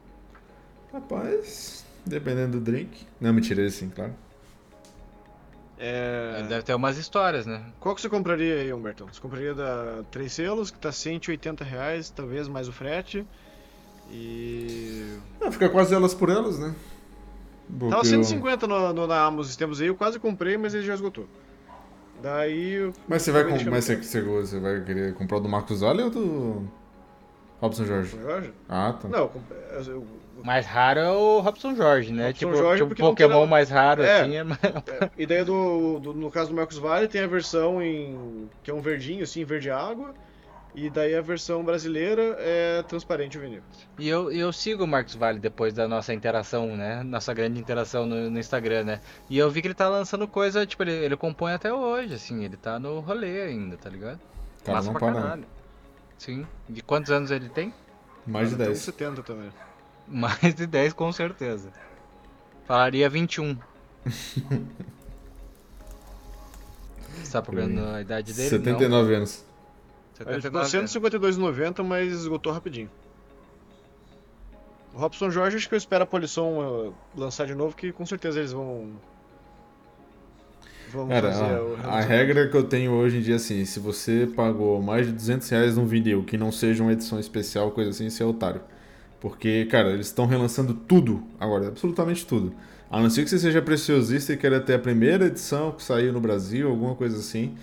Rapaz, dependendo do drink. Não, mentira, sim, claro. É... Deve ter umas histórias, né? Qual que você compraria aí, Humbertão? Você compraria da Três Selos, que tá 180 reais, talvez mais o frete. E. Ah, fica quase elas por elas, né? Porque Tava eu- 150 no, no, na Amazon tempos aí, eu quase comprei, mas ele já esgotou. Daí. eu- Mas você vai, com... Mas você, você vai querer comprar o do Marcos Vale ou do Robson Jorge? Jorge? Ah, tá. Não, eu mais raro é o Robson Jorge, né? Robson tipo, Jorge, tipo porque não tem Pokémon mais raro, É. assim. É... é, e daí do, do- no caso do Marcos Vale tem a versão em. que é um verdinho, assim, verde água. E daí a versão brasileira é transparente o vinil. E eu, e eu sigo o Marcos Vale depois da nossa interação, né? Nossa grande interação no, no Instagram, né? E eu vi que ele tá lançando coisa, tipo, ele, ele compõe até hoje, assim, ele tá no rolê ainda, tá ligado? Cara, Massa não pra para. caralho. Sim. De quantos anos ele tem? Mais de Tem 10. 70 também. Mais de 10, com certeza. Falaria 21. Você tá procurando a idade dele? 79 anos. Não. Ele ficou 79 anos. 152,90, mas esgotou rapidinho. O Robson Jorge, acho que eu espero a Polisson uh, lançar de novo, que com certeza eles vão. Vão Cara, fazer a relançamento. regra que eu tenho hoje em dia, assim, se você pagou mais de 200 reais num vinil que não seja uma edição especial, coisa assim, você é otário. Porque, cara, eles estão relançando tudo agora, absolutamente tudo. A não ser que você seja preciosista e queira ter a primeira edição que saiu no Brasil, alguma coisa assim.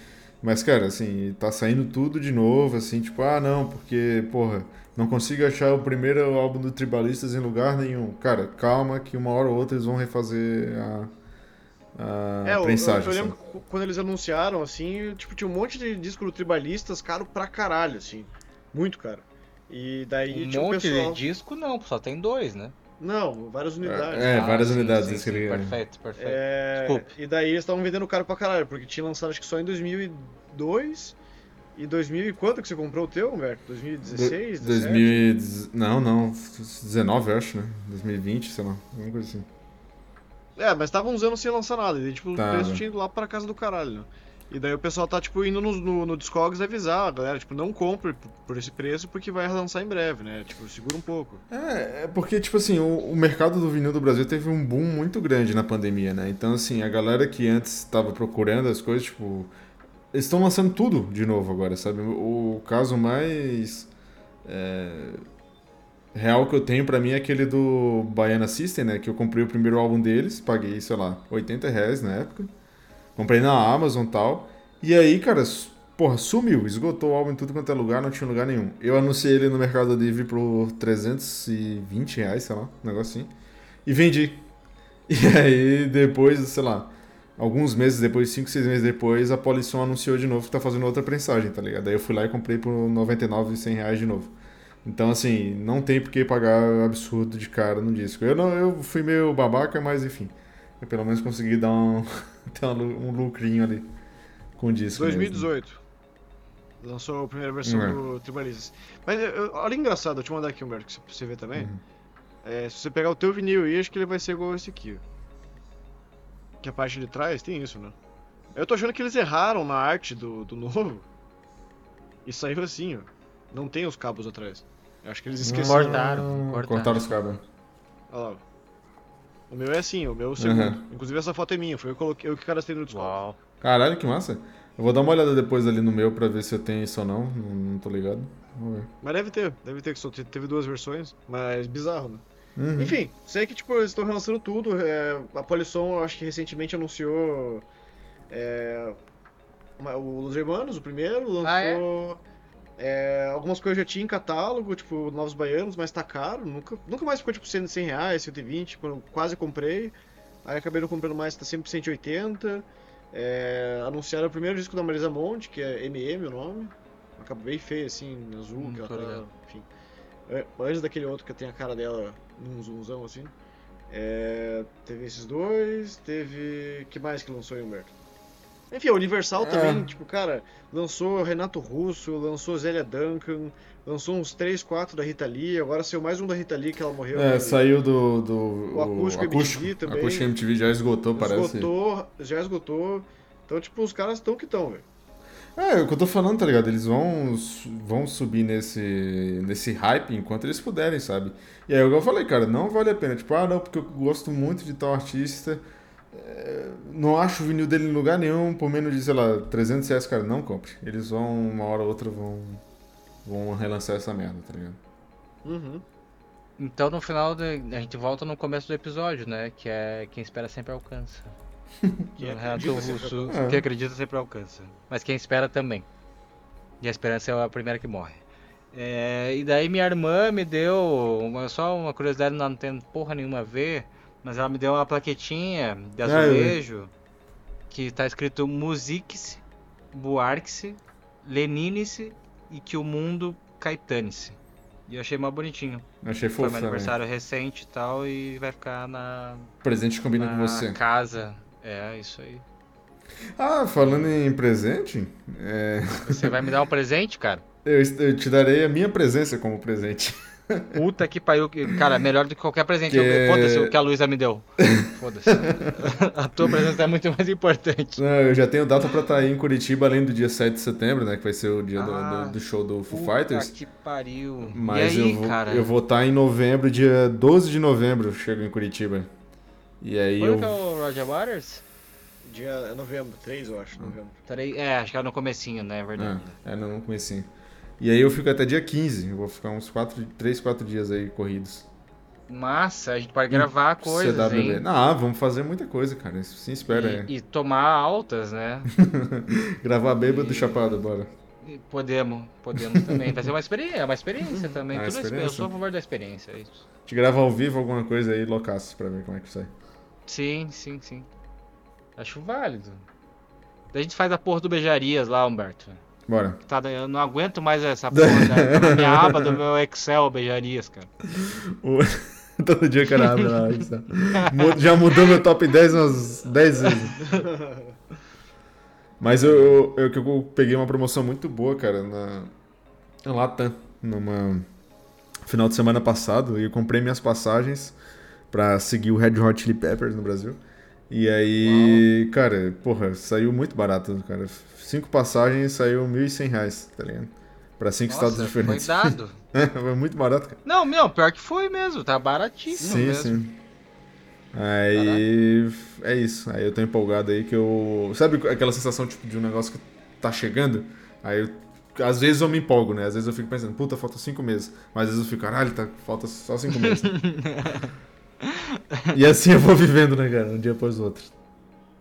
Mas, cara, assim, tá saindo tudo de novo, assim, tipo, ah, não, porque, porra, não consigo achar o primeiro álbum do Tribalistas em lugar nenhum. Cara, calma que uma hora ou outra eles vão refazer a, a É, eu, eu, lembro que quando eles anunciaram, assim, tipo, tinha um monte de disco do Tribalistas caro pra caralho, assim. Muito caro. E daí Um monte pessoal. de disco não, só tem dois, né? Não, várias unidades. É, Ah, várias sim, unidades, sim, sim, ele- Perfeito, perfeito. É, Desculpe. E daí eles estavam vendendo caro pra caralho, porque tinha lançado acho que só em 2002. E 2000 e quanto que você comprou o teu, Humberto? 2016? Do- 17? 2010 Não, não. 19, eu acho, né? 2020, sei lá. Alguma coisa assim. É, mas tava uns anos sem lançar nada. E tipo, Tava. o preço tinha ido lá pra casa do caralho, né? E daí o pessoal tá, tipo, indo no, no, no Discogs avisar a galera, tipo, não compre por, por esse preço porque vai lançar em breve, né? Tipo, segura um pouco. É, é porque, tipo assim, o, o mercado do vinil do Brasil teve um boom muito grande na pandemia, né? Então, assim, a galera que antes estava procurando as coisas, tipo. Eles estão lançando tudo de novo agora, sabe? O, o caso mais. é, real que eu tenho pra mim é aquele do Baiana System, né? Que eu comprei o primeiro álbum deles, paguei, sei lá, 80 reais na época. Comprei na Amazon tal. E aí, cara, porra, sumiu, esgotou o álbum em tudo quanto é lugar, não tinha lugar nenhum. Eu anunciei ele no Mercado Livre por 320 reais, sei lá, um assim. E vendi. E aí, depois, sei lá, alguns meses depois, 5, 6 meses depois, a Polisson anunciou de novo que tá fazendo outra prensagem, tá ligado? Daí eu fui lá e comprei por 99 e 100 reais de novo. Então, assim, não tem por que pagar absurdo de cara no disco. Eu, não, eu fui meio babaca, mas enfim. Eu pelo menos consegui dar um, ter um lu- lucrinho ali com o disco. mesmo. 2018. Lançou a primeira versão É. do Tribalistas. Mas olha engraçado, eu te mandar aqui, Humberto, que você vê também. Uhum. É, se você pegar o teu vinil aí, acho que ele vai ser igual esse aqui. Que a parte de trás tem isso, né? Eu tô achando que eles erraram na arte do, do novo. E saiu assim, ó. Não tem os cabos atrás. Eu acho que eles esqueceram. Cortaram, cortaram. Cortaram os cabos. Olha lá. O meu é assim, o meu é o segundo. Uhum. Inclusive essa foto é minha, foi eu que coloquei, eu que cadastrei no Discord. Uau. Caralho, que massa. Eu vou dar uma olhada depois ali no meu pra ver se eu tenho isso ou não. Não, não tô ligado. Vamos ver. Mas deve ter, deve ter, que só te- teve duas versões, mas bizarro, né? Uhum. Enfim, sei que tipo, eles estão relançando tudo. é, a Polisson, eu acho que recentemente anunciou é, uma- o Los Hermanos, o primeiro, lançou. Ah, é? É, algumas coisas já tinha em catálogo, tipo, Novos Baianos, mas tá caro. Nunca, nunca mais ficou tipo 100, 100 reais, 120, quando eu quase comprei. Aí acabei não comprando mais, tá sempre 180. É, anunciaram o primeiro disco da Marisa Monte, que é MM o nome. Capa bem feia, assim, azul, Hum, que ela tá, enfim. É, Antes daquele outro que tem a cara dela num zoomzão assim. É, teve esses dois, teve. que mais que lançou Humberto? Enfim, a Universal É. também, tipo, cara, lançou Renato Russo, lançou Zélia Duncan, lançou uns 3, 4 da Rita Lee, agora saiu mais um da Rita Lee que ela morreu. É, né? saiu do. do O acústico MTV também. Acústico MTV já esgotou, parece. Esgotou, já esgotou. Então, tipo, os caras estão que estão, velho. É, é o que eu tô falando, tá ligado? Eles vão, vão subir nesse, nesse hype enquanto eles puderem, sabe? E aí, o que eu falei, cara, não vale a pena. Tipo, ah, não, porque eu gosto muito de tal artista. É, não acho o vinil dele em lugar nenhum por menos de, sei lá, 300 reais, cara. Não compre. Eles vão, uma hora ou outra, vão, vão relançar essa merda, tá ligado? Uhum. Então no final de- a gente volta no começo do episódio, né? Que é quem espera sempre alcança. Quem acredita sempre Russo, alcança. quem acredita sempre alcança. Mas quem espera também. E a esperança é a primeira que morre. É, e daí minha irmã me deu uma, só uma curiosidade, não tem porra nenhuma a ver, mas ela me deu uma plaquetinha de vi. azulejo que tá escrito Musique-se, Buarque-se, Lenine-se e que o mundo Caetane-se. E eu achei mais bonitinho. Achei Foi fofo meu também. aniversário recente e tal, e vai ficar na, Presente combina na com você. casa. É, isso aí. Ah, falando em presente, é, Você vai me dar um presente, cara? eu, eu te darei a minha presença como presente. Puta que pariu. Cara, melhor do que qualquer presente. Que- Eu- Foda-se o que a Luísa me deu. Foda-se. A tua presença é muito mais importante. Não, eu já tenho data pra estar aí em Curitiba, além do dia 7 de setembro, né? Que vai ser o dia do- Ah, do, do show do Foo Puta Fighters. que pariu. Mas e aí, eu, vou, cara? eu vou estar em novembro, dia 12 de novembro, chego em Curitiba. E aí Quando eu. que é o Roger Waters? Dia é novembro, 3 eu acho, novembro. É, acho que é no comecinho, né? É verdade. É, é, não, não comecei. E aí eu fico até dia 15. Eu vou ficar uns 4, 3, 4 dias aí corridos. Massa, a gente pode gravar coisas, CWB. hein? Ah, vamos fazer muita coisa, cara. Sim, espera. E, e tomar altas, né? é. Gravar bêbado chapado, bora. E podemos, podemos também. Vai ser uma experiência, é uma experiência também. Ah, Tudo é experiência. Eu sou a favor da experiência, é isso. Te grava ao vivo alguma coisa aí, loucaço, pra ver como é que sai. Sim, sim, sim. Acho válido. A gente faz a porra do beijarias lá, Humberto. Bora. Tá, eu não aguento mais essa porra da, minha aba do meu Excel beijarias, cara. Todo dia cara abre lá. Mu- Já mudou meu top 10 umas 10 vezes. Mas eu, eu, eu, que peguei uma promoção muito boa, cara, na, na Latam, numa final de semana passado, e eu comprei minhas passagens pra seguir o Red Hot Chili Peppers no Brasil. E aí, cara, porra, saiu muito barato, cara. Cinco passagens saiu 1.100 reais, tá ligado? Pra cinco estados Nossa, diferentes. foi dado. Foi muito barato, cara. Não, meu, pior que foi mesmo. Tá baratíssimo Sim, mesmo. sim. Aí é isso. Aí eu tô empolgado aí que eu. Sabe aquela sensação tipo, de um negócio que tá chegando? Aí eu... às vezes eu me empolgo, né? Às vezes eu fico pensando, puta, falta cinco meses. Mas às vezes eu fico, caralho, tá... falta só cinco meses. e assim eu vou vivendo, né, cara? Um dia após o outro.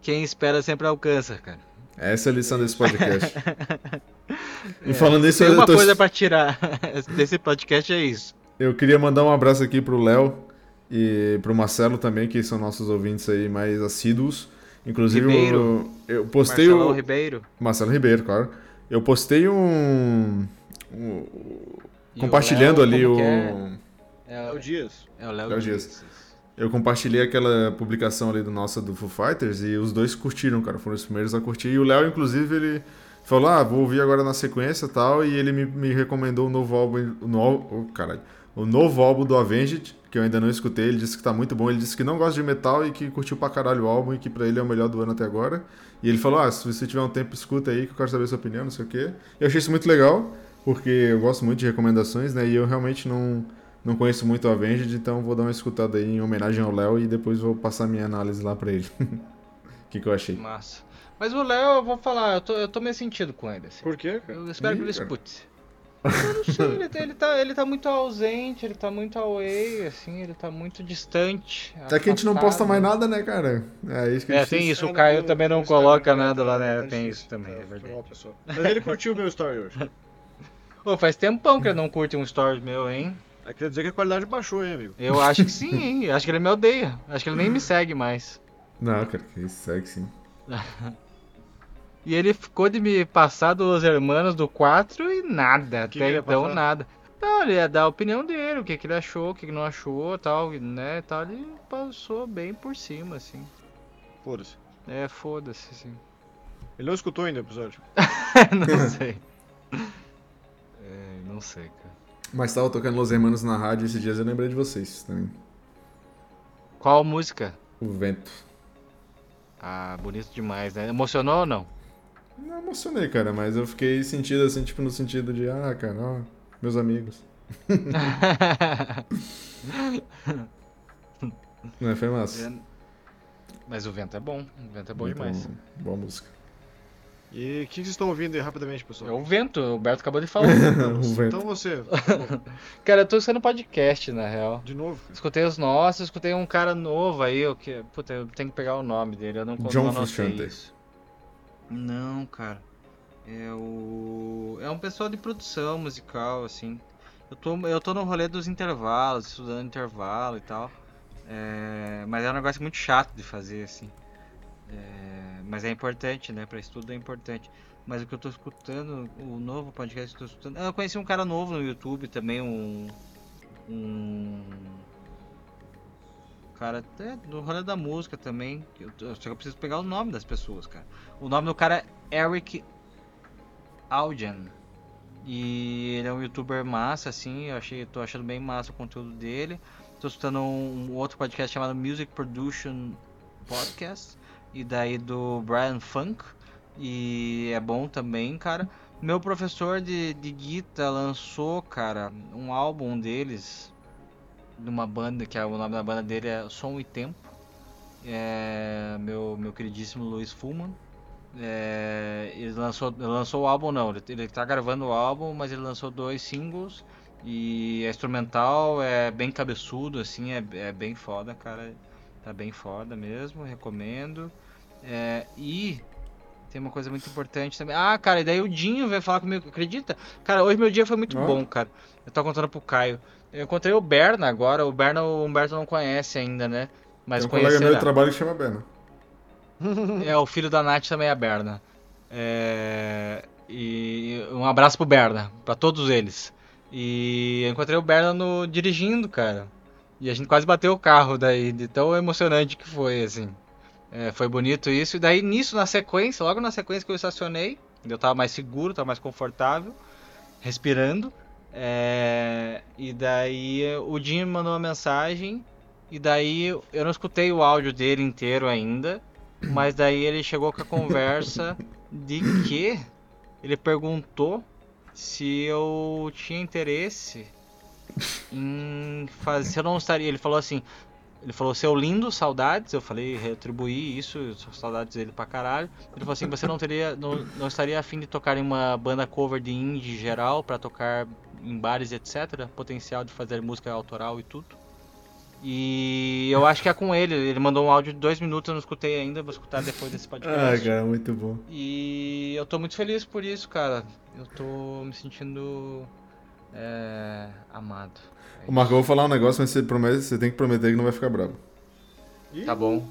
Quem espera sempre alcança, cara. Essa é a lição desse podcast. E falando isso, Tem eu, uma tô- coisa pra tirar desse podcast, é isso. eu queria mandar um abraço aqui pro Léo e pro Marcelo também, que são nossos ouvintes aí mais assíduos. Inclusive, Ribeiro. eu, eu postei Marcelão o. Ribeiro. Marcelo Ribeiro, claro. Eu postei um. um- compartilhando o Léo, ali o. É, é, É o Dias. é o Léo Léo Dias. Dias. Eu compartilhei aquela publicação ali do nossa do Foo Fighters e os dois curtiram, cara. Foram os primeiros a curtir. E o Léo, inclusive, ele falou: Ah, vou ouvir agora na sequência e tal. E ele me, me recomendou o novo álbum. O novo, oh, caralho, o novo álbum do Avenged, que eu ainda não escutei. Ele disse que tá muito bom. Ele disse que não gosta de metal e que curtiu pra caralho o álbum e que pra ele é o melhor do ano até agora. E ele falou: Ah, se você tiver um tempo, escuta aí que eu quero saber a sua opinião, não sei o quê. E eu achei isso muito legal, porque eu gosto muito de recomendações, né? E eu realmente não. Não conheço muito o Avenged, então vou dar uma escutada aí em homenagem ao Léo e depois vou passar minha análise lá pra ele. O que, que eu achei? Massa. Mas o Léo, eu vou falar, eu tô, eu tô meio sentido com ele, assim. Por quê, cara? Eu espero Ih, que ele cara. escute. Eu não sei, ele, tá- ele, tá, ele tá muito ausente, ele tá muito away, assim, ele tá muito distante. Até que a gente não posta mais nada, né, cara? É isso que É, é tem isso, o É, Caio também não coloca nada lá, né? é Tem isso também, é foi verdade. Mas ele curtiu o meu story hoje. Ô, faz tempão que ele não curte um story meu, hein? É, quer dizer que a qualidade baixou, hein, amigo? Eu acho que sim, hein? Eu Acho que ele me odeia. Acho que ele nem me segue mais. Não, cara, que isso, segue sim. E ele ficou de me passar dos hermanos do 4 e nada. Que até ele então passar? nada. Não, ele ia dar a opinião dele, o que, que ele achou, o que, que não achou tal, né? Tal, ele passou bem por cima, assim. Foda-se. É, foda-se, assim. Ele não escutou ainda o episódio. não sei. É, não sei, cara. Mas tava tocando Los Hermanos na rádio esses dias eu lembrei de vocês também. Qual música? O vento. Ah, bonito demais, né? Emocionou ou não? Não emocionei, cara, mas eu fiquei sentido assim, tipo, no sentido de, ah, cara, ó, meus amigos. Não, foi massa. Mas o vento é bom, o vento é bom Muito demais. bom. Boa música. E o que vocês estão ouvindo aí rapidamente, É pessoal? o vento, o Berto acabou de falar. o vento. Então você, Cara, eu tô escutando podcast, na real. de novo. Escutei os nossos, escutei um cara novo aí, o que. Puta, eu tenho que pegar o nome dele, eu não John não anotei Frusciante. isso. Não, cara. É o. É um pessoal de produção musical, assim. Eu tô, eu tô no rolê dos intervalos, estudando intervalo e tal. É, mas é um negócio muito chato de fazer, assim. É, mas é importante, né? Pra estudo é importante. Mas o que eu tô escutando, o novo podcast que eu tô escutando. Eu conheci um cara novo no YouTube também, um. Um. Cara, até do rolê da música também. Eu, só que eu preciso pegar o nome das pessoas, cara. O nome do cara é Eric Audien. E ele é um youtuber massa, assim. Eu achei, tô achando bem massa o conteúdo dele. Tô escutando um, um outro podcast chamado Music Production Podcast. E daí do Brian Funk. E é bom também, cara. Meu professor de, de guitarra lançou, cara, um álbum deles. De uma banda, que é, o nome da banda dele é Som e Tempo. É, meu, meu queridíssimo Luiz Fullman. É, ele lançou, lançou o álbum não, ele, ele tá gravando o álbum, mas ele lançou dois singles e é instrumental, é bem cabeçudo, assim, é, é bem foda, cara. Tá bem foda mesmo, recomendo. É, e tem uma coisa muito importante também. Ah, cara, e daí o Dinho veio falar comigo, acredita? Cara, hoje meu dia foi muito Ó. bom, cara. Eu tô contando pro Caio. Eu encontrei o Berna agora, o Berna o Humberto não conhece ainda, né? Mas Tem um colega meu de trabalho que chama Bena. É, o filho da Nath também é a Berna. É, E um abraço pro Berna, pra todos eles. E eu encontrei o Berna no, dirigindo, cara. E a gente quase bateu o carro daí, de tão emocionante que foi, assim. É, foi bonito isso. E daí, nisso, na sequência, logo na sequência que eu estacionei, eu tava mais seguro, tava mais confortável, respirando. É, e daí o Jim me mandou uma mensagem. E daí eu não escutei o áudio dele inteiro ainda. Mas daí ele chegou com a conversa de que ele perguntou se eu tinha interesse em fazer. Se eu não estaria. Ele falou assim. Ele falou, seu lindo, saudades. Eu falei, retribuí isso, saudades dele pra caralho. Ele falou assim, você não teria. Não, não estaria afim de tocar em uma banda cover de indie geral pra tocar em bares, etc. Potencial de fazer música autoral e tudo. E eu acho que é com ele. Ele mandou um áudio de dois minutos, eu não escutei ainda, vou escutar depois desse podcast. Ah, cara, muito bom. E eu tô muito feliz por isso, cara. Eu tô me sentindo é, amado. É O Marco, eu vou falar um negócio, mas você, promete, você tem que prometer que não vai ficar bravo. Tá bom.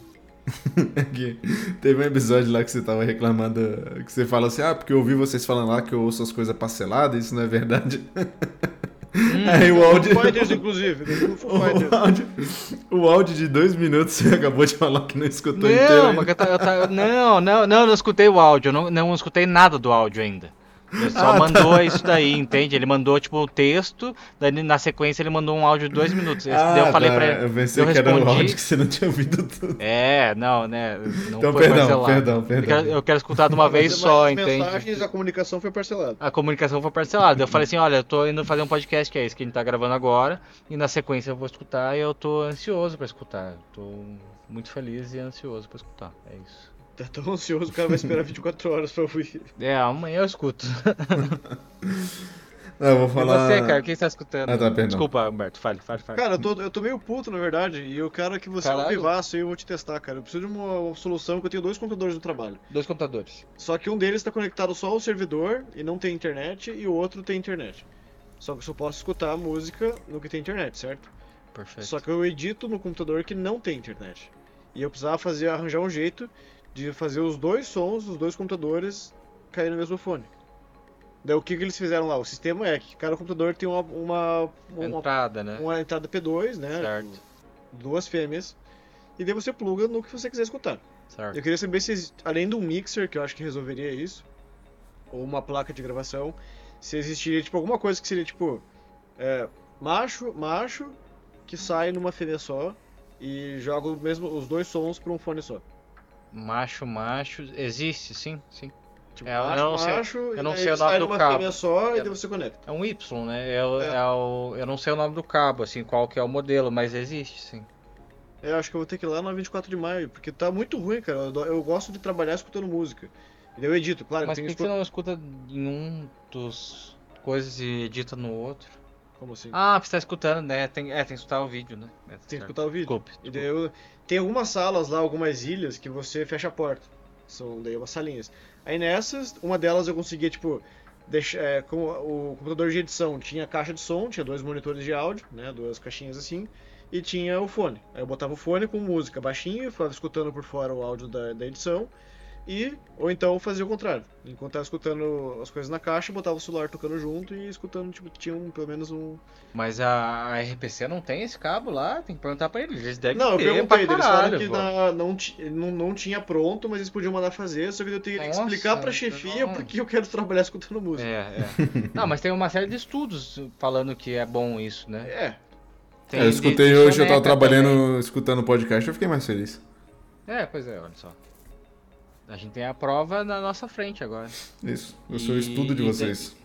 Teve um episódio lá que você tava reclamando, que você fala assim, ah, porque eu ouvi vocês falando lá que eu ouço as coisas parceladas, isso não é verdade. Aí o áudio, Fighters, inclusive. O áudio, o áudio de dois minutos você acabou de falar que não escutou inteiro. Não, mas eu ta- eu ta- não, não, não, eu não escutei o áudio, eu não, não escutei nada do áudio ainda. Ele só Ah, tá. mandou isso daí, entende? Ele mandou tipo o texto, daí na sequência ele mandou um áudio de dois minutos. Esse- daí eu falei tá, pra ele. Eu pensei eu que era o respondi- áudio que você não tinha ouvido tudo. É, não, né? Não Então, foi perdão, parcelado. perdão, Eu perdão. quero, eu quero escutar de uma vez Mas só, as entende? mensagens, a comunicação foi parcelada. A comunicação foi parcelada. Eu falei assim, olha, eu tô indo fazer um podcast que é esse que a gente tá gravando agora, e na sequência eu vou escutar e eu tô ansioso pra escutar. Eu tô muito feliz e ansioso pra escutar. É isso. Tá tão ansioso, o cara vai esperar 24 horas pra ouvir. É, amanhã eu escuto. Não, eu vou falar... E você, cara, o que você tá escutando? Ah, tá, perdão. Desculpa, Humberto, fale, fale, fale. Cara, eu tô, eu tô meio puto, na verdade, e eu quero que você é um Caralho. vivaço e eu vou te testar, cara. Eu preciso de uma, uma solução, que eu tenho dois computadores no trabalho. Dois computadores. Só que um deles tá conectado só ao servidor e não tem internet, e o outro tem internet. Só que eu só posso escutar a música no que tem internet, certo? Perfeito. Só que eu edito no computador que não tem internet. E eu precisava fazer, arranjar um jeito de fazer os dois sons dos dois computadores cair no mesmo fone. Daí o que, que eles fizeram lá? O sistema é que cada computador tem uma, uma, uma, Entrada, né? uma entrada P2, né? Certo. Duas fêmeas. E daí você pluga no que você quiser escutar. Certo. Eu queria saber se, além um mixer, que eu acho que resolveria isso, ou uma placa de gravação, se existiria, tipo, alguma coisa que seria, tipo, é, macho, macho, que sai numa fêmea só e joga o mesmo, os dois sons pra um fone só. Macho, macho. Existe, sim, sim. Tipo, É, eu macho, não sei- macho, eu e não sei o nome do cabo. só e É. daí você conecta. É um Y, né? É, É. é o, eu não sei o nome do cabo, assim, qual que é o modelo, mas existe, sim. É, Eu acho que eu vou ter que ir lá na 24 de maio, porque tá muito ruim, cara. Eu, eu gosto de trabalhar escutando música. E eu edito, claro, Mas eu por que que você não escuta em um dos coisas e edita no outro? Como assim? Ah, você tá escutando, né? Tem, é, tem que escutar o vídeo, né? É, Tem que escutar o vídeo. Desculpe. E daí eu... Tem algumas salas lá, algumas ilhas, que você fecha a porta. São daí umas salinhas. Aí nessas, uma delas eu conseguia, tipo, deixar, é, com o computador de edição tinha caixa de som, tinha dois monitores de áudio, né, duas caixinhas assim, e tinha o fone. Aí eu botava o fone com música baixinho, ficava escutando por fora o áudio da, da edição, e, ou então eu fazia o contrário. Enquanto tava escutando as coisas na caixa, eu botava o celular tocando junto e escutando, tipo, tinha um, pelo menos um... Mas a, a RPC não tem esse cabo lá? Tem que perguntar pra eles. Eles devem Não, eu ter perguntei, pra eles falaram caralho, que na- não, não, não tinha pronto, mas eles podiam mandar fazer, só que eu teria que Nossa, explicar pra chefia não. porque eu quero trabalhar escutando música. É, é. Não, mas tem uma série de estudos falando que é bom isso, né? É, Tem É, eu escutei de hoje, eu tava trabalhando, também. escutando podcast, eu fiquei mais feliz. É, pois é, olha só. A gente tem a prova na nossa frente agora. Isso, eu sou o estudo de e vocês.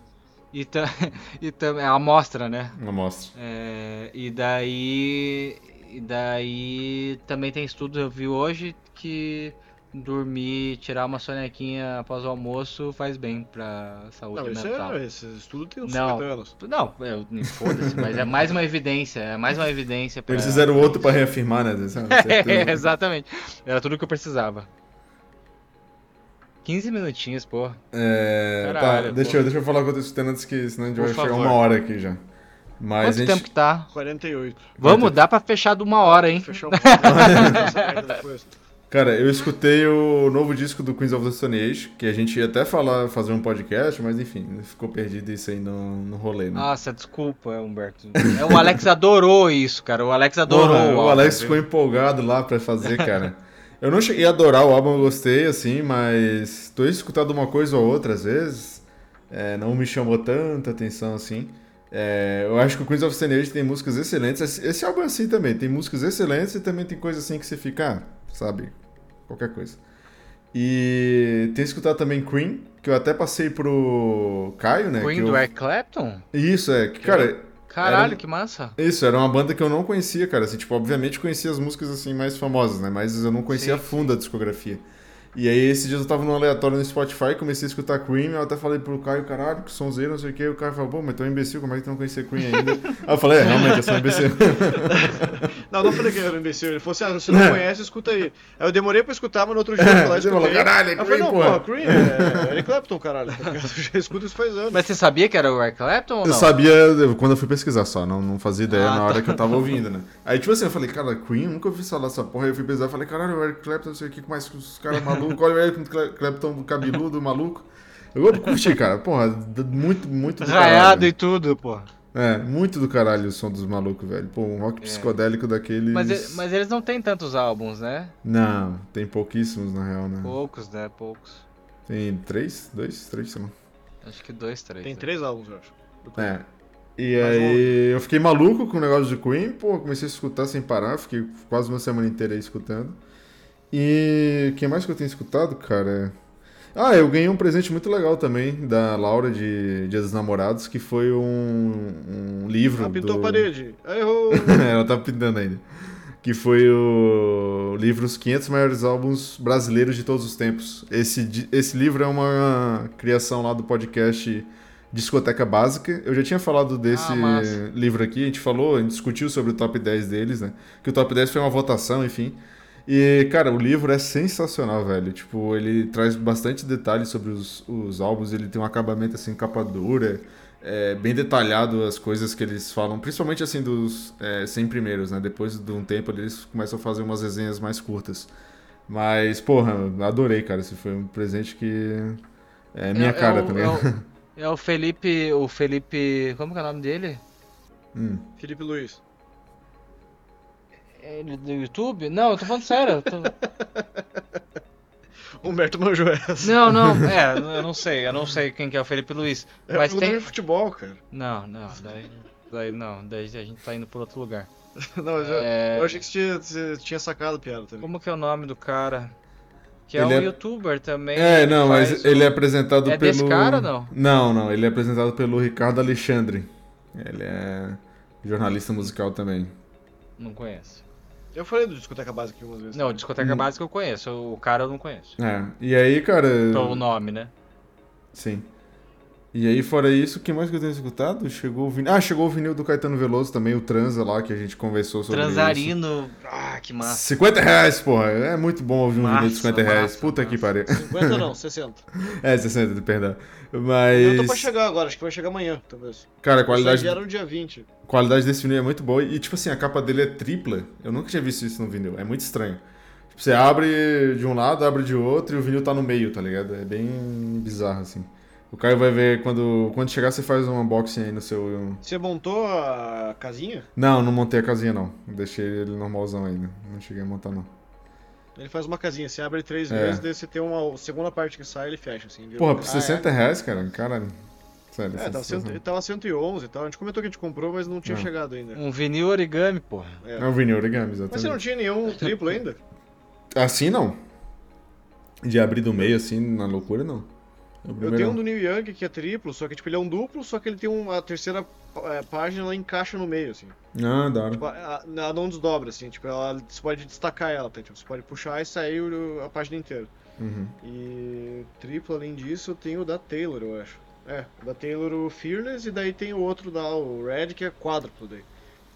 E, e também a amostra, né? Uma amostra. É, e daí. E daí também tem estudos, eu vi hoje, que dormir, tirar uma sonequinha após o almoço faz bem pra saúde não, isso mental. é, esse estudo tem uns Não. 50 anos. Não, eu, foda-se, mas é mais uma evidência, é mais uma evidência pra... Eles fizeram outro pra reafirmar, né? É, exatamente. Era tudo que eu precisava. 15 minutinhos, pô. É, Caralho, tá, deixa eu, deixa eu falar o que eu tô escutando antes que senão a gente Por vai chegar favor. uma hora aqui já. Mas Quanto a gente... tempo que tá? 48. Vamos, dá pra fechar de uma hora, hein? Um essa merda depois. Cara, eu escutei o novo disco do Queens of the Stone Age, que a gente ia até falar, fazer um podcast, mas enfim, ficou perdido isso aí no, no rolê, né? Nossa, desculpa, Humberto. É, o Alex adorou isso, cara. O Alex adorou. Porra, o Alex ficou empolgado lá pra fazer, cara. Eu não cheguei a adorar o álbum, eu gostei, assim, mas tô escutando uma coisa ou outra às vezes. É, não me chamou tanta atenção assim. É, eu acho que o Queens of Stone Age tem músicas excelentes. Esse, esse álbum é assim também, tem músicas excelentes e também tem coisa assim que você fica, ah, sabe, qualquer coisa. E tem escutado também Cream, que eu até passei pro Caio, né? Queen que do eu- Eric Clapton? Isso, é, que, cara, Caralho, Era- que massa. isso, era uma banda que eu não conhecia, cara. Assim, tipo, obviamente conhecia as músicas assim mais famosas, né? Mas eu não conhecia Sim, a fundo a discografia. E aí, esses dias eu tava no aleatório no Spotify, comecei a escutar Cream, eu até falei pro Caio, caralho, que sonzeiro, não sei o que. O Caio falou, pô, mas tu é um imbecil, como é que tu não conhecia Cream ainda? aí eu falei, é, realmente, eu sou um imbecil. Não, não falei que era um imbecil. Ele falou assim: ah, você não conhece, escuta aí. Aí eu demorei pra escutar, mas no outro dia eu fui lá e Você falou, caralho, é Aí eu falei, Cream, não, porra. porra, Cream é Eric Clapton, caralho. Eu já escuto isso faz anos. Mas você sabia que era o Eric Clapton ou Eu não? sabia eu- quando eu fui pesquisar só, não, não fazia ideia Ah, na hora tá. que eu tava ouvindo, né? Aí, tipo assim, eu falei, cara, Queen, nunca ouvi falar dessa porra. Aí eu fui pesquisar, falei, caralho, o Eric Clapton, não sei o que, mais os caras malucos, olha o Eric Cla- Clapton cabeludo, maluco. Eu curti, cara, porra, muito, muito do Raiado e tudo, pô. É, muito do caralho o som dos malucos, velho. Pô, um rock É. psicodélico daqueles... Mas, mas eles não têm tantos álbuns, né? Não, tem pouquíssimos, na real, né? Poucos, né? Poucos. Tem três? Dois? Três, sei lá. Acho que dois, três. Tem né? três álbuns, eu acho. É. E Mais aí eu fiquei maluco com o negócio de Queen, pô, comecei a escutar sem parar, fiquei quase uma semana inteira aí escutando. E quem mais que eu tenho escutado, cara? Ah, eu ganhei um presente muito legal também da Laura de Dia dos Namorados, que foi um, um livro Ah, pintou do... a parede. Eu. Ela tá pintando ainda. Que foi o livro Os 500 Maiores Álbuns Brasileiros de Todos os Tempos. Esse, esse livro é uma criação lá do podcast Discoteca Básica. Eu já tinha falado desse Ah, livro aqui, a gente falou, a gente discutiu sobre o top 10 deles, né? Que o top 10 foi uma votação, enfim. E, cara, o livro é sensacional, velho. Tipo, ele traz bastante detalhes sobre os, os álbuns, ele tem um acabamento assim, capa dura, é, bem detalhado as coisas que eles falam, principalmente assim dos é, 100 primeiros, né? Depois de um tempo eles começam a fazer umas resenhas mais curtas. Mas, porra, adorei, cara. Esse foi um presente que é minha É- cara é o- também. é o- É o Felipe. O Felipe. Como que é o nome dele? Hum. Felipe Luiz. É do YouTube? Não, eu tô falando sério. tô- Humberto manjou essa. Não, não, é, eu não sei, eu não sei quem que é o Felipe Luiz. É Mas tem. de futebol, cara. Não, não, daí. Daí não, daí a gente tá indo por outro lugar. Não, eu, É, eu achei que você tinha, você tinha sacado a piada também. Como que é o nome do cara? Que é Ele um é- youtuber também. É, não, mas ele o- é apresentado É pelo. desse cara ou não? Não, não, ele é apresentado pelo Ricardo Alexandre. Ele é jornalista musical também. Não conheço. Eu falei do Discoteca Básica aqui umas vezes. Não, discoteca Hum. básica eu conheço, o cara eu não conheço. É, e aí, cara. Pelo nome, né? Sim. E aí, fora isso, o que mais que eu tenho escutado? Chegou o vinil. Ah, chegou o vinil do Caetano Veloso também, o Transa lá, que a gente conversou sobre Transarino. Ah, que isso. massa. 50 reais, porra. É muito bom ouvir um vinil de Massa, 50 reais. massa, Puta que massa. pariu. 50 não, 60. É, 60, perdão. Eu Mas. tô pra chegar agora, acho que vai chegar amanhã, talvez. Cara, a qualidade, Qualidade... era no dia 20. a qualidade desse vinil é muito boa. E, tipo assim, a capa dele é tripla. Eu nunca tinha visto isso no vinil. É muito estranho. Tipo, você abre de um lado, abre de outro e o vinil tá no meio, tá ligado? É bem bizarro, assim. O Caio vai ver quando, quando chegar, você faz um unboxing aí no seu. Você montou a casinha? Não, não montei a casinha não. Deixei ele normalzão ainda. Não cheguei a montar não. Ele faz uma casinha, você abre três É. vezes, daí você tem uma segunda parte que sai ele fecha, assim. vira Porra, por Ah, é? 60 reais, cara, caralho. Sério, É, tava, cento, tava 111 e tal. A gente comentou que a gente comprou, mas não tinha Ah. chegado ainda. Um vinil origami, porra. É. É um vinil origami, Mas você não exatamente. tinha nenhum triplo ainda? Assim não. De abrir do meio, assim, na loucura, não. Eu tenho um do Neil Young que é triplo, só que tipo, ele é um duplo, só que ele tem uma a terceira é, página, ela encaixa no meio, assim. Ah, da hora. Tipo, a- ela não desdobra, assim, tipo, ela, você pode destacar ela, tá? Tipo, você pode puxar e sair a página inteira. Uhum. E triplo, além disso, eu tenho o da Taylor, eu acho. É, o da Taylor o Fearless, e daí tem o outro da o Red, que é quádruplo daí.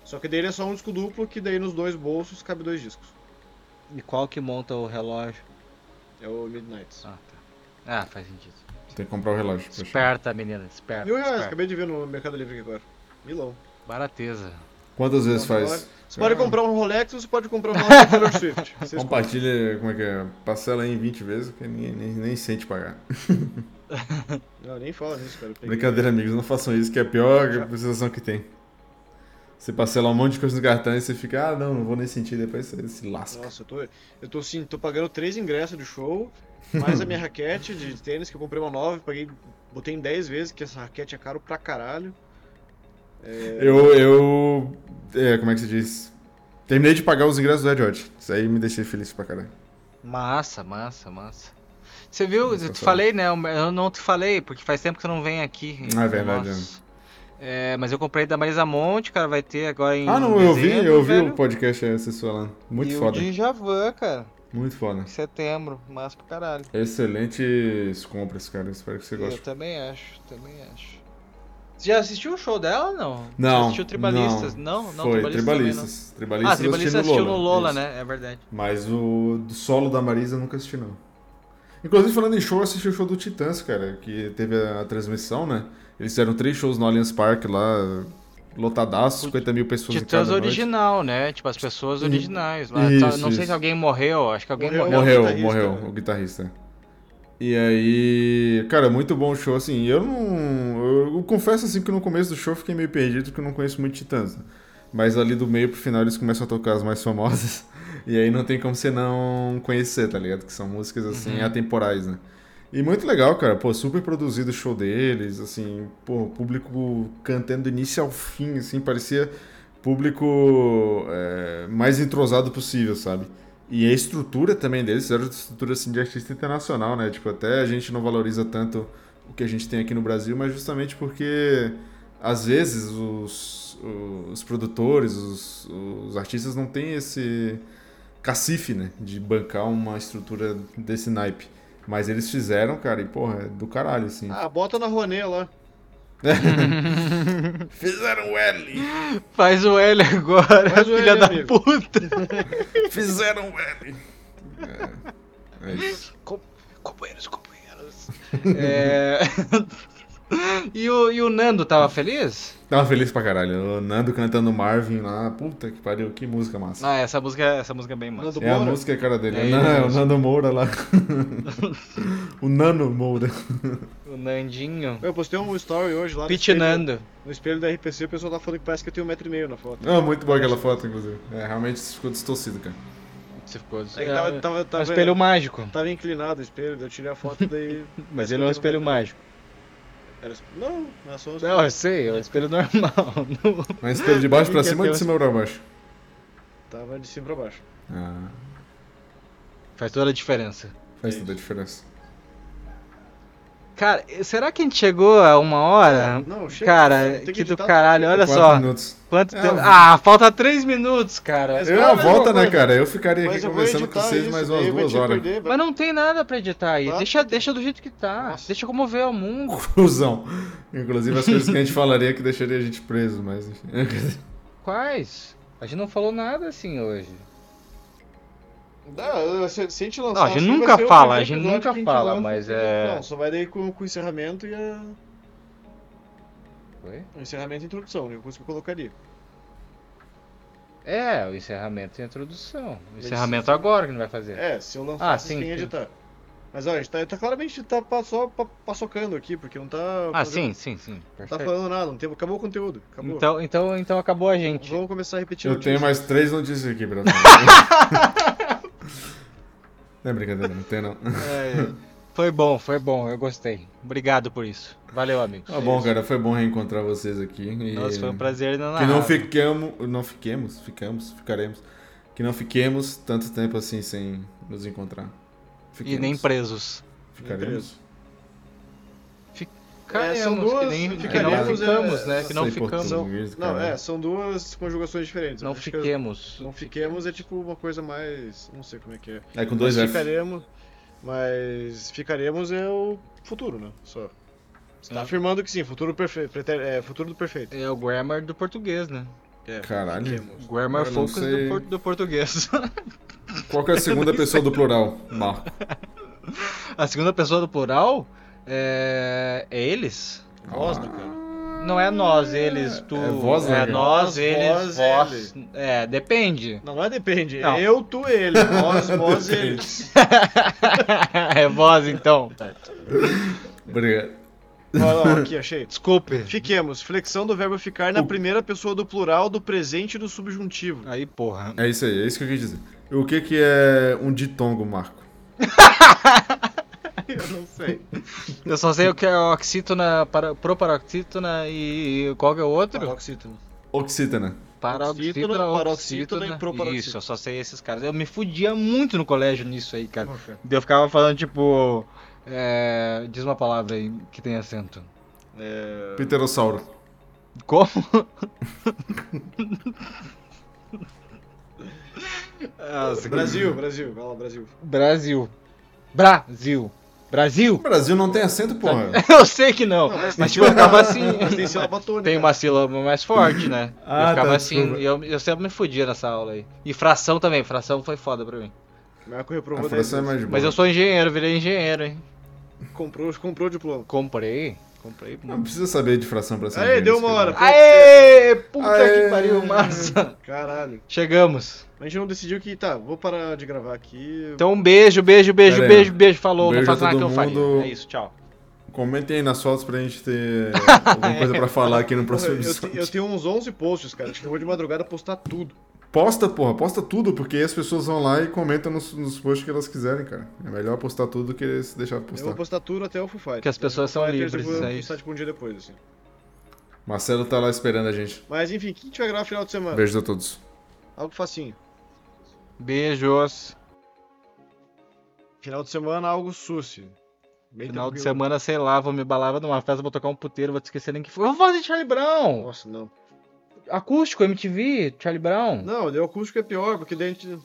Só que dele é só um disco duplo, que daí nos dois bolsos cabe dois discos. E qual que monta o relógio? É o Midnights. Ah, tá. Ah, faz sentido. Tem que comprar o relógio. Esperta, menina, esperta. Mil reais, esperta. acabei de ver no Mercado Livre aqui agora. Milão. Barateza. Quantas vezes Então, faz? Você pode Ah. comprar um Rolex ou você pode comprar um relógio Taylor Swift. Você escolhe. Compartilha, como é que é? Parcela aí em 20 vezes, que ninguém nem, nem sente pagar. Não, nem fala nisso, cara. Brincadeira, amigos, não façam isso, que é a pior sensação que tem. Você parcela um monte de coisa no cartão e você fica, ah, não, não vou nem sentir, depois você se lasca. Nossa, eu tô, eu tô sim, tô pagando três ingressos de show, mais a minha raquete de tênis, que eu comprei uma nova, paguei, botei em 10 vezes, que essa raquete é caro pra caralho. Eu, eu, é, como é que se diz? Terminei de pagar os ingressos do Red Hot. Isso aí me deixei feliz pra caralho. Massa, massa, massa. Você viu, eu te falei, né? Eu não te falei, porque faz tempo que você não vem aqui. Ah, é verdade, Nossa. É, mas eu comprei da Marisa Monte, cara, vai ter agora em Ah, não, eu vi, eu vi velho. o podcast aí, vocês falando. Muito e foda, o Djavan, cara, muito foda. em setembro, massa pra caralho. Excelentes compras, cara, espero que você Eu goste. também acho, também acho. Você já assistiu o show dela ou não? Não, Você assistiu Tribalistas? Não, não, Foi, Tribalistas. Tribalistas. não. Tribalistas, Ah, Tribalistas eu assisti assistiu no Lola, né? É verdade. Mas o do solo da Marisa eu nunca assisti, não. Inclusive, falando em show, eu assisti o show do Titãs, cara, que teve a transmissão, né? Eles fizeram três shows no Allianz Parque lá, lotadaço, 50 mil pessoas em Titãs cada noite. original, né? Tipo, as pessoas Hum, originais. lá. isso, Tá- não sei isso. se alguém morreu, acho que alguém Morreu. morreu. Morreu, o guitarrista, morreu, né? o guitarrista. E aí, cara, muito bom o show, assim, eu não... Eu, eu confesso, assim, que no começo do show eu fiquei meio perdido, porque eu não conheço muito Titãs, né? Mas ali do meio pro final eles começam a tocar as mais famosas, e aí não tem como você não conhecer, tá ligado? Que são músicas, assim, Uhum. atemporais, né? E muito legal, cara, pô, super produzido o show deles, assim, pô, público cantando do início ao fim, assim, parecia público é, mais entrosado possível, sabe? E a estrutura também deles era estrutura assim, de artista internacional, né? Tipo, até a gente não valoriza tanto o que a gente tem aqui no Brasil, mas justamente porque às vezes os, os produtores, os, os artistas não têm esse cacife, né? De bancar uma estrutura desse naipe. Mas eles fizeram, cara, e porra, é do caralho, assim. Ah, bota na Rouanet lá. Fizeram o L! Faz o L agora, Faz o filha L, da amigo. puta. Fizeram o L! É, é isso. Companheiros, companheiros. é... E o, e o Nando tava feliz? Tava feliz pra caralho. O Nando cantando Marvin lá. Puta que pariu, que música massa. Ah, essa música, essa música é bem massa. Nando É a música é a cara dele. É Não, é o mesmo. Nando Moura lá. o Nano Moura. O Nandinho. Eu postei um story hoje lá no Pit espelho, Nando. no espelho da RPC, o pessoal tá falando que parece que eu tenho um metro e meio na foto. Ah, muito boa aquela foto, inclusive. É, realmente ficou distorcido, cara. Você ficou... É que tava, tava, É um tava, espelho mágico. tava inclinado o espelho, eu tirei a foto daí. Mas ele é um espelho mágico. Era... Não, era só um Não, eu sei, é um espelho normal. Mas espelho de baixo pra cima ou de cima pra baixo? Tava de cima pra baixo. Ah, Faz toda a diferença. faz É toda a diferença. Cara, será que a gente chegou a uma hora? Não, chega. Cara, que que do caralho, olha só. minutos. Quanto É, tempo? Ah, falta três minutos, cara. Mas Eu cara, volta, né, cara? Eu ficaria Mas aqui eu conversando com vocês isso, mais umas duas horas. perder, Mas não tem nada pra editar aí. Claro Deixa, deixa do jeito que tá. Nossa. Deixa como vê o mundo. Cusão. Inclusive as coisas que a gente falaria que deixaria a gente preso, mas enfim. Quais? A gente não falou nada assim hoje. Não, se, se a gente lançar Não, a gente nunca fala, a gente nunca a fala, lança, mas é- Não, só vai daí com, com o encerramento e a... Foi? o encerramento e a introdução, a única coisa que eu colocaria. É, o encerramento e a introdução. O Mas- encerramento agora que não vai fazer. É, se eu lançar Ah, sim, sem sim. editar. Mas olha, a gente tá, tá claramente tá só pa- paçocando aqui, porque não tá. Ah, fazendo- sim, sim, sim. Não tá falando nada, não tem, acabou o conteúdo. Acabou. Então, então, então acabou a gente. Vamos começar a repetir Eu tenho mais três notícias aqui pra é brincadeira, não tem não. É, foi bom, foi bom, eu gostei. Obrigado por isso. Valeu, amigos. Tá bom, cara, foi bom reencontrar vocês aqui. E... Nossa, foi um prazer inenarrável. Que não fiquemos, não fiquemos, ficamos, ficaremos. Que não fiquemos tanto tempo assim sem nos encontrar. E Fiquemos. nem presos. Ficaremos. Ficaremos, são duas- que nem que não ficamos, é, né? Que não ficamos. português, Não, cara. é, são duas conjugações diferentes. Não fiquemos. Não fiquemos é tipo uma coisa mais. Não sei como é que é. É com dois mas F. ficaremos. Mas ficaremos é o futuro, né? Só. Você tá É. afirmando que sim, futuro perfeito. É, futuro do perfeito. É o grammar do português, né? É, Caralho. fiquemos. Grammar Eu focus do, por- do português. Qual que é a segunda pessoa do plural? Marco. A segunda pessoa do plural é, é eles? Voz, Ah. né, cara? Não é nós, eles, tu. É vós, né, É nós, eles, vós, vós. É, depende. Não, não é depende. Não. Eu, tu, ele. Nós, nós, eles. é vós, então. Obrigado. Olha aqui, achei. Desculpe. Fiquemos. Flexão do verbo ficar na primeira pessoa do plural, do presente e do subjuntivo. Aí, porra. É isso aí, é isso que eu quis dizer. O que que é um ditongo, Marco? Eu não sei. Eu só sei o que é oxítona, para, proparoxítona e qual que é o outro? Paroxítona. Oxítona. Paroxítona, paroxítona oxítona e proparoxítona. Isso, eu só sei esses caras. Eu me fudia muito no colégio nisso aí, cara. Ok. Eu ficava falando, tipo... é, Diz uma palavra aí que tem acento. É... Pterossauro. Como? Nossa, Brasil, Brasil. Vai lá, Brasil. Brasil. Brasil. Brasil? O Brasil não tem acento, porra. Eu sei que não, Não, mas mas tipo, eu ficava assim. Mas tem sílaba tônica. Tem uma sílaba mais forte, né? Ah, eu ficava tá, assim, e eu, eu sempre me fudia nessa aula aí. E fração também, fração foi foda pra mim. Marco reprovou 10 fração é vezes. mais de boa. Mas eu sou engenheiro, virei engenheiro, hein? Comprou, comprou o diploma. Comprei, comprei. Não precisa saber de fração pra ser Aê, deu uma que hora. Aê! Puta Aê! que pariu, massa! Caralho. Chegamos. A gente não decidiu que, tá, vou parar de gravar aqui. Então um beijo, beijo, beijo, Pera aí. beijo, beijo. Falou, Beijo não faz nada que eu faria. mundo. É isso, tchau. Comentem aí nas fotos pra gente ter alguma coisa pra falar aqui no próximo eu, episódio. eu tenho uns 11 posts, cara. Acho que eu vou de madrugada postar tudo. Posta, porra, posta tudo, porque aí as pessoas vão lá e comentam nos, nos posts que elas quiserem, cara. É melhor postar tudo do que se deixar Eu vou postar. postar tudo até o Foo Fighters. Que as pessoas são livres, Eu vou é postar tipo um dia depois, assim. Marcelo tá lá esperando a gente. Mas enfim, quem tiver gravar final de semana? Beijos a todos. Algo facinho. Beijos. Final de semana, algo suci. Bem Final de tranquilo. semana, sei lá, vou me balava numa festa, vou tocar um puteiro, vou te esquecer nem que foi. Eu vou fazer Charlie Brown! Nossa, não. Acústico, MTV, Charlie Brown. Não, o acústico é pior, porque daí a gente...